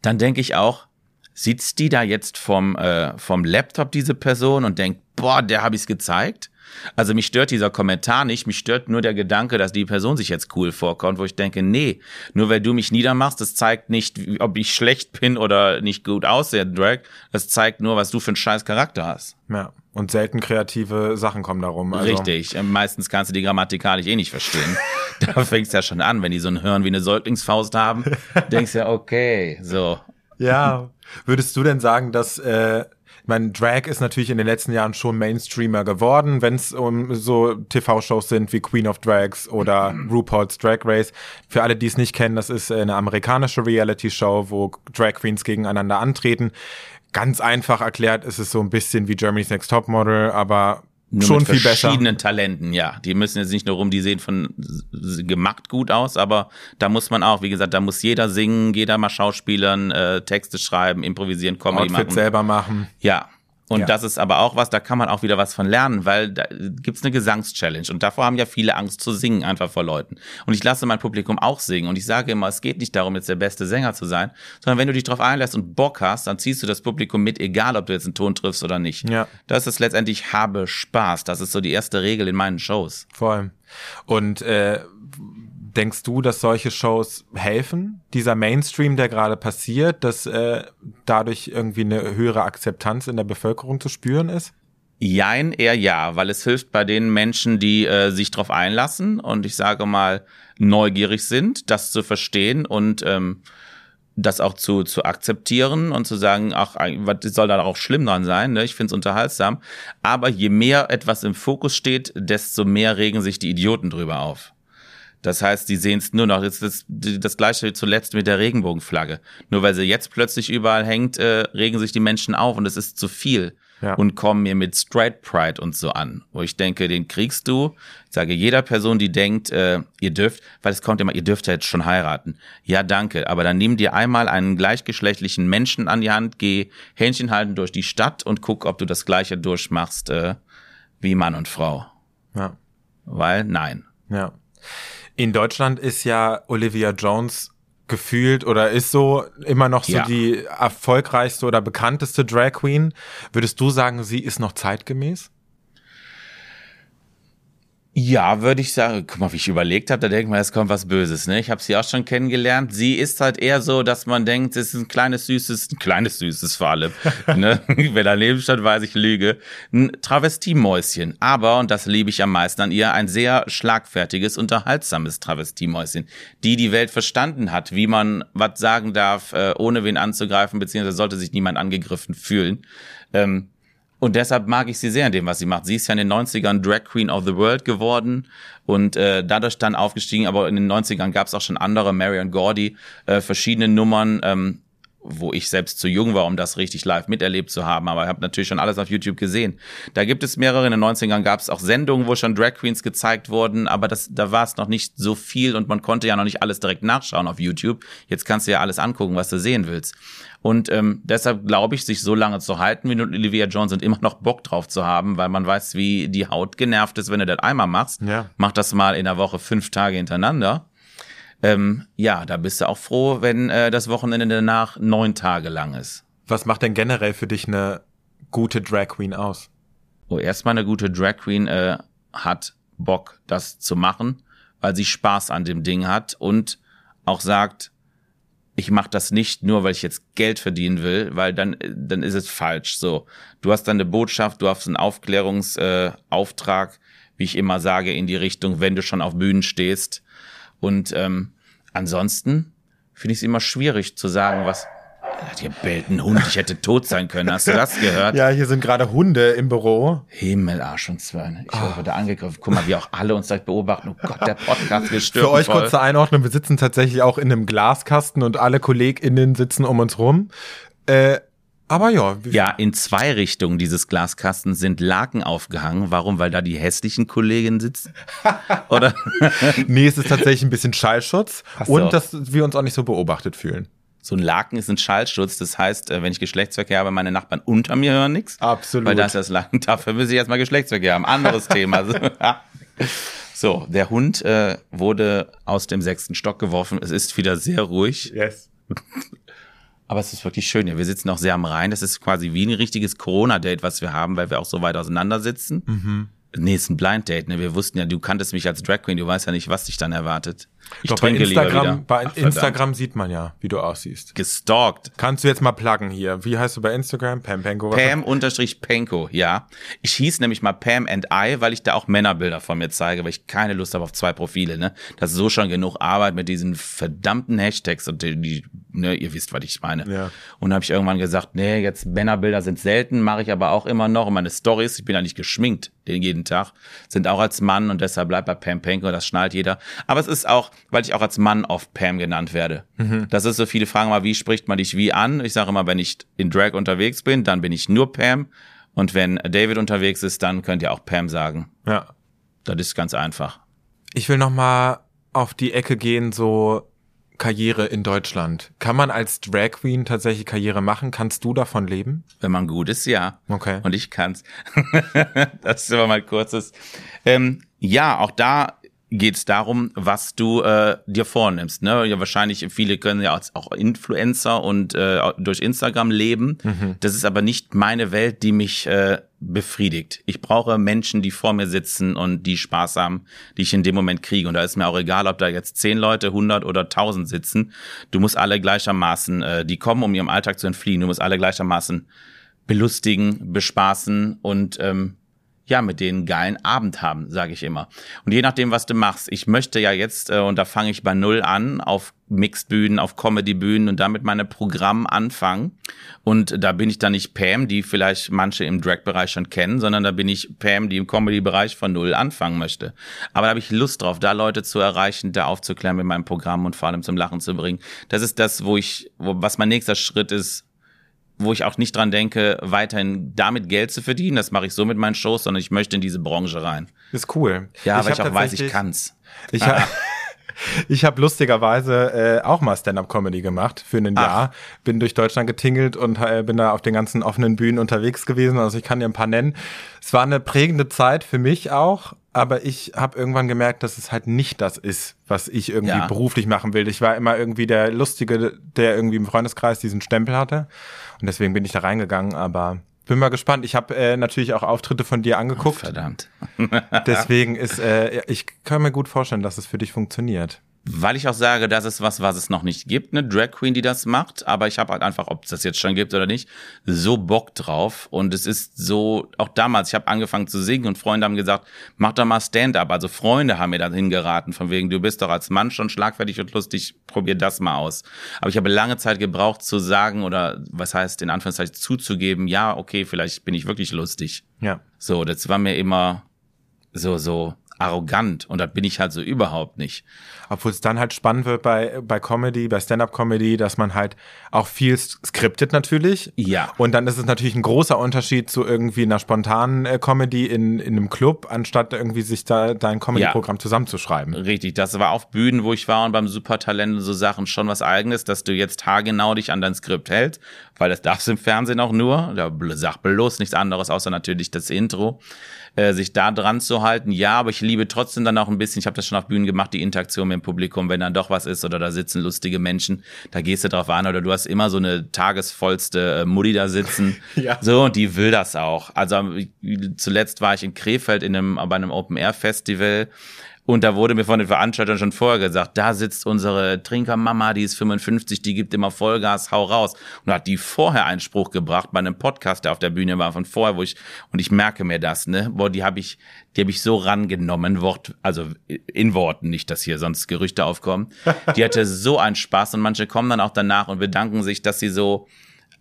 Speaker 1: dann denke ich auch, sitzt die da jetzt vom, äh, vom Laptop, diese Person, und denkt, boah, der habe ich's gezeigt? Also mich stört dieser Kommentar nicht, mich stört nur der Gedanke, dass die Person sich jetzt cool vorkommt, wo ich denke, nee, nur weil du mich niedermachst, das zeigt nicht, ob ich schlecht bin oder nicht gut aussehe, Drag, das zeigt nur, was du für einen scheiß Charakter hast.
Speaker 3: Ja. Und selten kreative Sachen kommen darum. Also,
Speaker 1: Richtig. Ähm, Meistens kannst du die grammatikalisch eh nicht verstehen. <laughs> da fängt's ja schon an, wenn die so ein Hören wie eine Säuglingsfaust haben, <laughs> denkst ja, okay, so.
Speaker 3: Ja. Würdest du denn sagen, dass äh, ich meine, Drag ist natürlich in den letzten Jahren schon Mainstreamer geworden, wenn es um so TV-Shows sind wie Queen of Drags oder <clears throat> RuPaul's Drag Race. Für alle, die es nicht kennen, das ist eine amerikanische Reality-Show, wo Drag Queens gegeneinander antreten. Ganz einfach erklärt ist es so ein bisschen wie Germany's Next Topmodel, aber
Speaker 1: Nur
Speaker 3: schon
Speaker 1: mit
Speaker 3: viel besser.
Speaker 1: verschiedenen Talenten, ja. Die müssen jetzt nicht nur rum, die sehen von gemacht gut aus, aber da muss man auch, wie gesagt, da muss jeder singen, jeder mal schauspielern, äh, Texte schreiben, improvisieren, Comedy
Speaker 3: Outfit
Speaker 1: machen.
Speaker 3: selber machen.
Speaker 1: Ja. Und
Speaker 3: Ja.
Speaker 1: das ist aber auch was, da kann man auch wieder was von lernen, weil da gibt's eine Gesangschallenge und davor haben ja viele Angst zu singen, einfach vor Leuten. Und ich lasse mein Publikum auch singen und ich sage immer, es geht nicht darum, jetzt der beste Sänger zu sein, sondern wenn du dich drauf einlässt und Bock hast, dann ziehst du das Publikum mit, egal ob du jetzt einen Ton triffst oder nicht.
Speaker 3: Ja.
Speaker 1: Das ist letztendlich habe Spaß. Das ist so die erste Regel in meinen Shows.
Speaker 3: Voll. Und äh, denkst du, dass solche Shows helfen? Dieser Mainstream, der gerade passiert, dass äh, dadurch irgendwie eine höhere Akzeptanz in der Bevölkerung zu spüren ist?
Speaker 1: Jein, eher ja, weil es hilft bei den Menschen, die äh, sich drauf einlassen und ich sage mal neugierig sind, das zu verstehen und ähm, das auch zu, zu akzeptieren und zu sagen, ach, was soll da auch schlimm dran sein? Ne? Ich finde es unterhaltsam. Aber je mehr etwas im Fokus steht, desto mehr regen sich die Idioten drüber auf. Das heißt, die sehen es nur noch. Das ist das, gleiche zuletzt mit der Regenbogenflagge. Nur weil sie jetzt plötzlich überall hängt, äh, regen sich die Menschen auf und es ist zu viel.
Speaker 3: Ja.
Speaker 1: Und kommen mir mit Straight Pride und so an. Wo ich denke, den kriegst du. Ich sage jeder Person, die denkt, äh, ihr dürft, weil es kommt immer, ihr dürft ja jetzt schon heiraten. Ja, danke. Aber dann nimm dir einmal einen gleichgeschlechtlichen Menschen an die Hand, geh Händchen halten durch die Stadt und guck, ob du das gleiche durchmachst äh, wie Mann und Frau.
Speaker 3: Ja.
Speaker 1: Weil nein.
Speaker 3: Ja. In Deutschland ist ja Olivia Jones gefühlt oder ist so immer noch so
Speaker 1: Ja.
Speaker 3: die erfolgreichste oder bekannteste Drag Queen. Würdest du sagen, sie ist noch zeitgemäß?
Speaker 1: Ja, würde ich sagen. Guck mal, wie ich überlegt habe, da denkt man, es kommt was Böses. Ne? Ich habe sie auch schon kennengelernt. Sie ist halt eher so, dass man denkt, es ist ein kleines Süßes, ein kleines Süßes vor allem. <laughs> ne? Wer daneben stand, weiß ich lüge. Ein Travestiemäuschen. Aber, und das liebe ich am meisten an ihr, ein sehr schlagfertiges, unterhaltsames Travestiemäuschen. Die die Welt verstanden hat, wie man was sagen darf, äh, ohne wen anzugreifen, beziehungsweise sollte sich niemand angegriffen fühlen. Ähm, und deshalb mag ich sie sehr in dem, was sie macht. Sie ist ja in den 90ern Drag Queen of the World geworden und äh, dadurch dann aufgestiegen. Aber in den 90ern gab es auch schon andere, Marion Gordy, äh, verschiedene Nummern, ähm, wo ich selbst zu jung war, um das richtig live miterlebt zu haben. Aber ich habe natürlich schon alles auf YouTube gesehen. Da gibt es mehrere. In den 90ern gab es auch Sendungen, wo schon Drag Queens gezeigt wurden. Aber das, da war es noch nicht so viel und man konnte ja noch nicht alles direkt nachschauen auf YouTube. Jetzt kannst du ja alles angucken, was du sehen willst. Und ähm, deshalb glaube ich, sich so lange zu halten wie Olivia Jones und immer noch Bock drauf zu haben, weil man weiß, wie die Haut genervt ist, wenn du das einmal machst.
Speaker 3: Ja.
Speaker 1: Mach das mal in der Woche fünf Tage hintereinander. Ähm, ja, da bist du auch froh, wenn äh, das Wochenende danach neun Tage lang ist.
Speaker 3: Was macht denn generell für dich eine gute Drag Queen aus?
Speaker 1: Oh, erstmal eine gute Drag Queen äh, hat Bock, das zu machen, weil sie Spaß an dem Ding hat und auch sagt, ich mache das nicht nur, weil ich jetzt Geld verdienen will, weil dann, dann ist es falsch. So, du hast dann eine Botschaft, du hast einen Aufklärungsauftrag, äh, wie ich immer sage, in die Richtung, wenn du schon auf Bühnen stehst. Und ähm, ansonsten finde ich es immer schwierig zu sagen, was. Hier bellt ein Hund, ich hätte tot sein können. Hast du das gehört?
Speaker 3: Ja, hier sind gerade Hunde im Büro.
Speaker 1: Himmel, Arsch und Zwirn. Ich wurde angegriffen. Guck mal, wie auch alle uns gleich beobachten. Oh Gott, der Podcast gestört.
Speaker 3: Für euch kurze Einordnung, wir sitzen tatsächlich auch in einem Glaskasten und alle KollegInnen sitzen um uns rum. Äh, Aber ja.
Speaker 1: Ja, in zwei Richtungen dieses Glaskasten sind Laken aufgehangen. Warum? Weil da die hässlichen Kolleginnen sitzen? <laughs> Oder?
Speaker 3: nee, es ist tatsächlich ein bisschen Schallschutz
Speaker 1: so.
Speaker 3: und dass wir uns auch nicht so beobachtet fühlen.
Speaker 1: So ein Laken ist ein Schallschutz. Das heißt, äh, wenn ich Geschlechtsverkehr habe, meine Nachbarn unter mir hören nichts.
Speaker 3: Absolut.
Speaker 1: Weil das ist das Laken. Dafür müssen ich erstmal Geschlechtsverkehr haben. Anderes Thema. <laughs> <laughs> So, der Hund äh, wurde aus dem sechsten Stock geworfen. Es ist wieder sehr ruhig.
Speaker 3: Yes. <laughs>
Speaker 1: Aber es ist wirklich schön. Ja, wir sitzen auch sehr am Rhein. Das ist quasi wie ein richtiges Corona-Date, was wir haben, weil wir auch so weit auseinander sitzen.
Speaker 3: Mhm.
Speaker 1: Nee, ist ein Blind-Date. Ne? Wir wussten ja, du kanntest mich als Drag Queen. Du weißt ja nicht, was dich dann erwartet. Ich
Speaker 3: Doch bei
Speaker 1: trinke lieber wieder.
Speaker 3: Instagram, bei
Speaker 1: Ach.
Speaker 3: Instagram sieht man ja, wie du aussiehst.
Speaker 1: Gestalkt.
Speaker 3: Kannst du jetzt mal pluggen hier? Wie heißt du bei Instagram? Pam Penko?
Speaker 1: Pam unterstrich Penko, ja. Ich hieß nämlich mal Pam and I, weil ich da auch Männerbilder von mir zeige, weil ich keine Lust habe auf zwei Profile, ne. Das ist so schon genug Arbeit mit diesen verdammten Hashtags und die, die ne, ihr wisst, was ich meine.
Speaker 3: Ja.
Speaker 1: Und dann habe ich irgendwann gesagt, nee, jetzt Männerbilder sind selten, mache ich aber auch immer noch. Und meine Stories, ich bin ja nicht geschminkt den jeden Tag, sind auch als Mann und deshalb bleibt bei Pam Penko, das schnallt jeder. Aber es ist auch, weil ich auch als Mann oft Pam genannt werde. Das ist so, viele fragen mal, wie spricht man dich wie an? Ich sage immer, wenn ich in Drag unterwegs bin, dann bin ich nur Pam. Und wenn David unterwegs ist, dann könnt ihr auch Pam sagen.
Speaker 3: Ja.
Speaker 1: Das ist ganz einfach.
Speaker 3: Ich will noch mal auf die Ecke gehen, so Karriere in Deutschland. Kann man als Drag Queen tatsächlich Karriere machen? Kannst du davon leben?
Speaker 1: Wenn man gut ist, ja.
Speaker 3: Okay.
Speaker 1: Und ich kann's. <laughs> das ist aber mal kurzes. Ähm, ja, auch da geht's darum, was du äh, dir vornimmst. Ne? Ja, wahrscheinlich viele können ja auch Influencer und äh, durch Instagram leben. Das ist aber nicht meine Welt, die mich äh, befriedigt. Ich brauche Menschen, die vor mir sitzen und die Spaß haben, die ich in dem Moment kriege. Und da ist mir auch egal, ob da jetzt zehn Leute, hundert oder tausend sitzen. Du musst alle gleichermaßen, äh, die kommen, um ihrem Alltag zu entfliehen. Du musst alle gleichermaßen belustigen, bespaßen und ähm, ja, mit denen geilen Abend haben, sage ich immer. Und je nachdem, was du machst, ich möchte ja jetzt, äh, und da fange ich bei Null an, auf Mixbühnen, auf Comedy-Bühnen und damit meine Programm anfangen. Und da bin ich dann nicht Pam, die vielleicht manche im Drag-Bereich schon kennen, sondern da bin ich Pam, die im Comedy-Bereich von Null anfangen möchte. Aber da habe ich Lust drauf, da Leute zu erreichen, da aufzuklären mit meinem Programm und vor allem zum Lachen zu bringen. Das ist das, wo ich, wo, was mein nächster Schritt ist, wo ich auch nicht dran denke, weiterhin damit Geld zu verdienen. Das mache ich so mit meinen Shows, sondern ich möchte in diese Branche rein.
Speaker 3: Ist cool.
Speaker 1: Ja, weil ich auch weiß, ich kann's.
Speaker 3: Ich habe <laughs> ich hab lustigerweise äh, auch mal Stand-up-Comedy gemacht für ein
Speaker 1: Ach.
Speaker 3: Jahr. Bin durch Deutschland getingelt und äh, bin da auf den ganzen offenen Bühnen unterwegs gewesen. Also ich kann dir ein paar nennen. Es war eine prägende Zeit für mich auch, aber ich habe irgendwann gemerkt, dass es halt nicht das ist, was ich irgendwie
Speaker 1: Ja.
Speaker 3: beruflich machen will. Ich war immer irgendwie der Lustige, der irgendwie im Freundeskreis diesen Stempel hatte. Und deswegen bin ich da reingegangen, aber bin mal gespannt. Ich habe äh, natürlich auch Auftritte von dir angeguckt.
Speaker 1: Verdammt.
Speaker 3: Deswegen ist, äh, ich kann mir gut vorstellen, dass es für dich funktioniert.
Speaker 1: Weil ich auch sage, das ist was, was es noch nicht gibt, eine Drag Queen, die das macht. Aber ich habe halt einfach, ob es das jetzt schon gibt oder nicht, so Bock drauf. Und es ist so, auch damals, ich habe angefangen zu singen und Freunde haben gesagt, mach doch mal Stand-up. Also Freunde haben mir dann hingeraten, von wegen, du bist doch als Mann schon schlagfertig und lustig, probier das mal aus. Aber ich habe lange Zeit gebraucht zu sagen oder was heißt in Anführungszeichen zuzugeben, ja, okay, vielleicht bin ich wirklich lustig.
Speaker 3: Ja.
Speaker 1: So, das war mir immer so, so arrogant und das bin ich halt so überhaupt nicht.
Speaker 3: Obwohl es dann halt spannend wird bei, bei Comedy, bei Stand-Up-Comedy, dass man halt auch viel skriptet natürlich.
Speaker 1: Ja.
Speaker 3: Und dann ist es natürlich ein großer Unterschied zu irgendwie einer spontanen äh, Comedy in, in einem Club, anstatt irgendwie sich da dein Comedy-Programm zusammenzuschreiben.
Speaker 1: Richtig, das war auf Bühnen, wo ich war und beim Supertalent und so Sachen schon was eigenes, dass du jetzt haargenau dich an dein Skript hältst, weil das darfst du im Fernsehen auch nur, da sag bloß nichts anderes, außer natürlich das Intro, äh, sich da dran zu halten. Ja, aber ich liebe trotzdem dann auch ein bisschen, ich habe das schon auf Bühnen gemacht, die Interaktion mit dem Publikum, wenn dann doch was ist oder da sitzen lustige Menschen, da gehst du drauf an oder du hast immer so eine tagesvollste äh, Mutti da sitzen. <laughs>
Speaker 3: Ja.
Speaker 1: So, und die will das auch. Also zuletzt war ich in Krefeld in einem, bei einem Open-Air-Festival und da wurde mir von den Veranstaltern schon vorher gesagt, da sitzt unsere Trinkermama, die ist 55, die gibt immer Vollgas, hau raus. Und da hat die vorher einen Spruch gebracht bei einem Podcast, der auf der Bühne war von vorher, wo ich, und ich merke mir das, ne, boah, die habe ich, die habe ich so rangenommen, Wort, also in Worten, nicht, dass hier sonst Gerüchte aufkommen. Die hatte so einen Spaß und manche kommen dann auch danach und bedanken sich, dass sie so,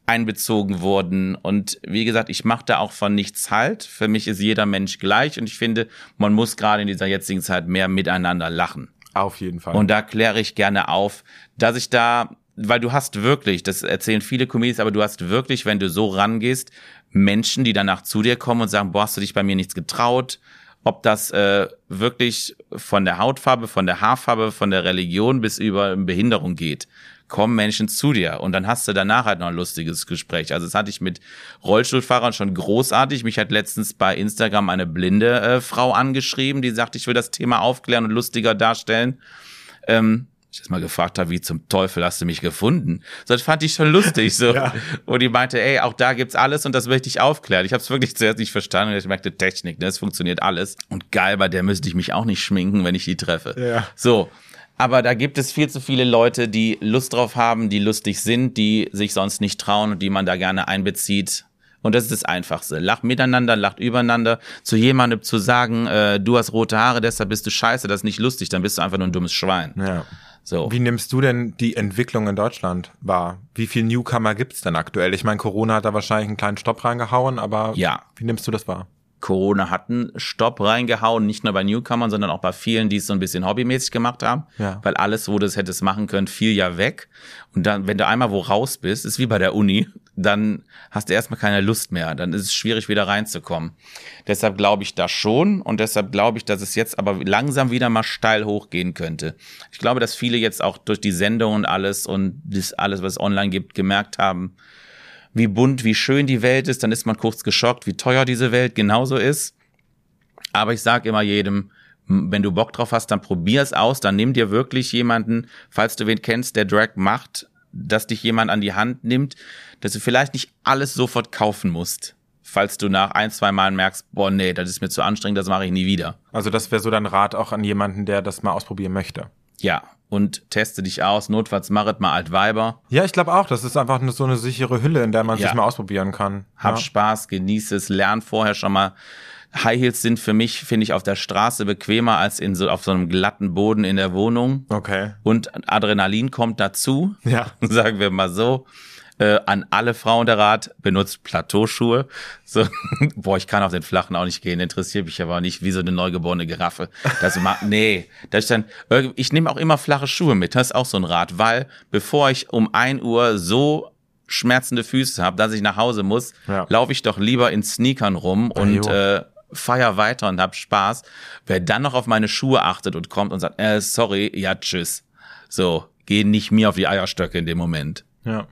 Speaker 1: einbezogen wurden. Und wie gesagt, ich mache da auch von nichts halt. Für mich ist jeder Mensch gleich und ich finde, man muss gerade in dieser jetzigen Zeit mehr miteinander lachen.
Speaker 3: Auf jeden Fall.
Speaker 1: Und da kläre ich gerne auf, dass ich da weil du hast wirklich, das erzählen viele Comedians, aber du hast wirklich, wenn du so rangehst, Menschen, die danach zu dir kommen und sagen, boah, hast du dich bei mir nichts getraut? Ob das äh, wirklich von der Hautfarbe, von der Haarfarbe, von der Religion bis über Behinderung geht, kommen Menschen zu dir und dann hast du danach halt noch ein lustiges Gespräch. Also das hatte ich mit Rollstuhlfahrern schon großartig. Mich hat letztens bei Instagram eine blinde äh, Frau angeschrieben, die sagt, ich will das Thema aufklären und lustiger darstellen. Ähm, ich das mal gefragt habe, wie zum Teufel hast du mich gefunden? So, das fand ich schon lustig. So. <laughs> ja. Und die meinte, ey, auch da gibt's alles und das möchte ich aufklären. Ich habe es wirklich zuerst nicht verstanden. Ich merkte Technik, ne? es funktioniert alles. Und geil, bei der müsste ich mich auch nicht schminken, wenn ich die treffe. Ja. So. Aber da gibt es viel zu viele Leute, die Lust drauf haben, die lustig sind, die sich sonst nicht trauen und die man da gerne einbezieht. Und das ist das Einfachste. Lacht miteinander, lacht übereinander. Zu jemandem zu sagen, äh, du hast rote Haare, deshalb bist du scheiße, das ist nicht lustig, dann bist du einfach nur ein dummes Schwein.
Speaker 3: Ja. So. Wie nimmst du denn die Entwicklung in Deutschland wahr? Wie viel Newcomer gibt's denn aktuell? Ich meine, Corona hat da wahrscheinlich einen kleinen Stopp reingehauen, aber ja. wie nimmst du das wahr?
Speaker 1: Corona hat einen Stopp reingehauen, nicht nur bei Newcomern, sondern auch bei vielen, die es so ein bisschen hobbymäßig gemacht haben. Ja. Weil alles, wo du es hättest machen können, fiel ja weg. Und dann, wenn du einmal wo raus bist, ist wie bei der Uni, dann hast du erstmal keine Lust mehr. Dann ist es schwierig, wieder reinzukommen. Deshalb glaube ich da schon und deshalb glaube ich, dass es jetzt aber langsam wieder mal steil hochgehen könnte. Ich glaube, dass viele jetzt auch durch die Sendung und alles und das alles, was es online gibt, gemerkt haben, wie bunt, wie schön die Welt ist, dann ist man kurz geschockt, wie teuer diese Welt genauso ist. Aber ich sage immer jedem, wenn du Bock drauf hast, dann probier es aus, dann nimm dir wirklich jemanden, falls du wen kennst, der Drag macht, dass dich jemand an die Hand nimmt, dass du vielleicht nicht alles sofort kaufen musst. Falls du nach ein, zwei Malen merkst, boah, nee, das ist mir zu anstrengend, das mache ich nie wieder.
Speaker 3: Also das wäre so dein Rat auch an jemanden, der das mal ausprobieren möchte.
Speaker 1: Ja, und teste dich aus. Notfalls machet mal Altweiber.
Speaker 3: Ja, ich glaube auch. Das ist einfach so eine sichere Hülle, in der man ja. sich mal ausprobieren kann.
Speaker 1: Hab
Speaker 3: ja.
Speaker 1: Spaß, genieße es, lern vorher schon mal. High Heels sind für mich, finde ich, auf der Straße bequemer als in so, auf so einem glatten Boden in der Wohnung.
Speaker 3: Okay.
Speaker 1: Und Adrenalin kommt dazu. Ja. <laughs> Sagen wir mal so äh, an alle Frauen der Rat, benutzt Plateauschuhe. So, <laughs> boah, ich kann auf den flachen auch nicht gehen, interessiert mich aber nicht, wie so eine neugeborene Giraffe. Das ma <laughs> nee, das ist dann, ich nehme auch immer flache Schuhe mit, das ist auch so ein Rat, weil bevor ich um ein Uhr so schmerzende Füße habe, dass ich nach Hause muss, ja. laufe ich doch lieber in Sneakern rum ah, und äh, feier weiter und hab Spaß. Wer dann noch auf meine Schuhe achtet und kommt und sagt, äh, sorry, ja, tschüss. So, geh nicht mir auf die Eierstöcke in dem Moment.
Speaker 3: Ja.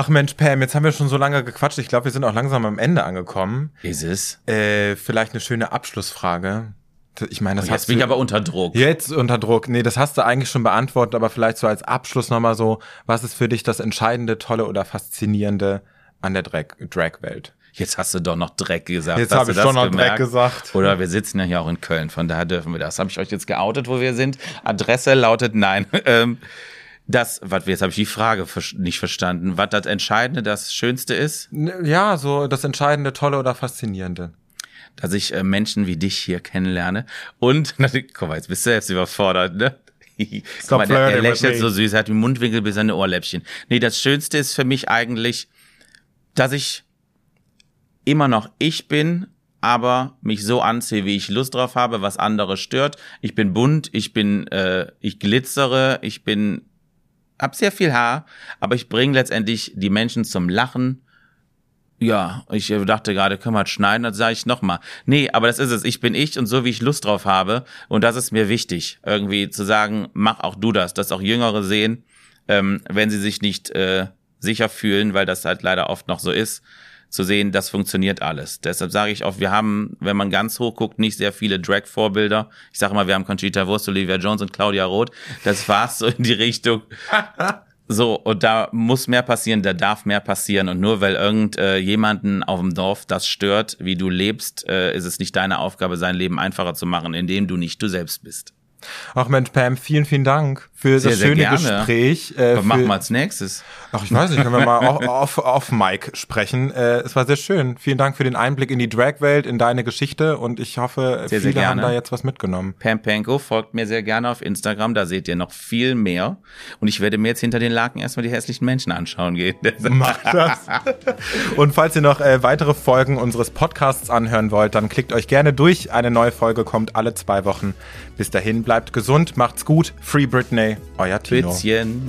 Speaker 3: Ach Mensch, Pam, jetzt haben wir schon so lange gequatscht. Ich glaube, wir sind auch langsam am Ende angekommen.
Speaker 1: Ist es?
Speaker 3: Äh, vielleicht eine schöne Abschlussfrage. Ich meine, das
Speaker 1: oh, jetzt bin ich aber unter Druck.
Speaker 3: Jetzt unter Druck. Nee, das hast du eigentlich schon beantwortet, aber vielleicht so als Abschluss nochmal so, was ist für dich das entscheidende, tolle oder faszinierende an der Drag-Welt?
Speaker 1: Jetzt hast du doch noch Dreck gesagt.
Speaker 3: Jetzt habe ich schon noch Dreck gesagt.
Speaker 1: Oder wir sitzen ja hier auch in Köln, von daher dürfen wir das. Habe ich euch jetzt geoutet, wo wir sind? Adresse lautet nein. <laughs> Das, was jetzt habe ich die Frage nicht verstanden, was das Entscheidende, das Schönste ist?
Speaker 3: Ja, so das Entscheidende, Tolle oder Faszinierende.
Speaker 1: Dass ich äh, Menschen wie dich hier kennenlerne und, <laughs> guck mal, jetzt bist du selbst überfordert, ne? Guck mal, der, er lächelt so süß, er hat die Mundwinkel bis seine Ohrläppchen. Nee, das Schönste ist für mich eigentlich, dass ich immer noch ich bin, aber mich so anziehe, wie ich Lust drauf habe, was andere stört. Ich bin bunt, ich bin, äh, ich glitzere, ich bin hab sehr viel Haar, aber ich bringe letztendlich die Menschen zum Lachen. Ja, ich dachte gerade, können wir halt schneiden, dann sage ich nochmal. Nee, aber das ist es. Ich bin ich und so, wie ich Lust drauf habe. Und das ist mir wichtig, irgendwie zu sagen, mach auch du das, dass auch Jüngere sehen, ähm, wenn sie sich nicht äh, sicher fühlen, weil das halt leider oft noch so ist, zu sehen, das funktioniert alles. Deshalb sage ich auch, wir haben, wenn man ganz hoch guckt, nicht sehr viele Drag-Vorbilder. Ich sage mal, wir haben Conchita Wurst, Olivia Jones und Claudia Roth. Das war's so in die Richtung. <laughs> So, und da muss mehr passieren, da darf mehr passieren. Und nur weil irgend äh, jemanden auf dem Dorf das stört, wie du lebst, äh, ist es nicht deine Aufgabe, sein Leben einfacher zu machen, indem du nicht du selbst bist.
Speaker 3: Ach Mensch, Pam, vielen, vielen Dank für sehr, das schöne Gespräch.
Speaker 1: Äh, Was machen wir als nächstes?
Speaker 3: Ach, ich weiß nicht, können wir mal auf, auf Mike sprechen. Äh, es war sehr schön. Vielen Dank für den Einblick in die Drag-Welt, in deine Geschichte und ich hoffe, sehr, viele sehr haben da jetzt was mitgenommen.
Speaker 1: Pam Panko folgt mir sehr gerne auf Instagram, da seht ihr noch viel mehr. Und ich werde mir jetzt hinter den Laken erstmal die hässlichen Menschen anschauen gehen. <laughs>
Speaker 3: Macht das. und falls ihr noch äh, weitere Folgen unseres Podcasts anhören wollt, dann klickt euch gerne durch. Eine neue Folge kommt alle zwei Wochen. Bis dahin, bleibt gesund, macht's gut. Free Britney, euer Tino.
Speaker 1: Bützchen.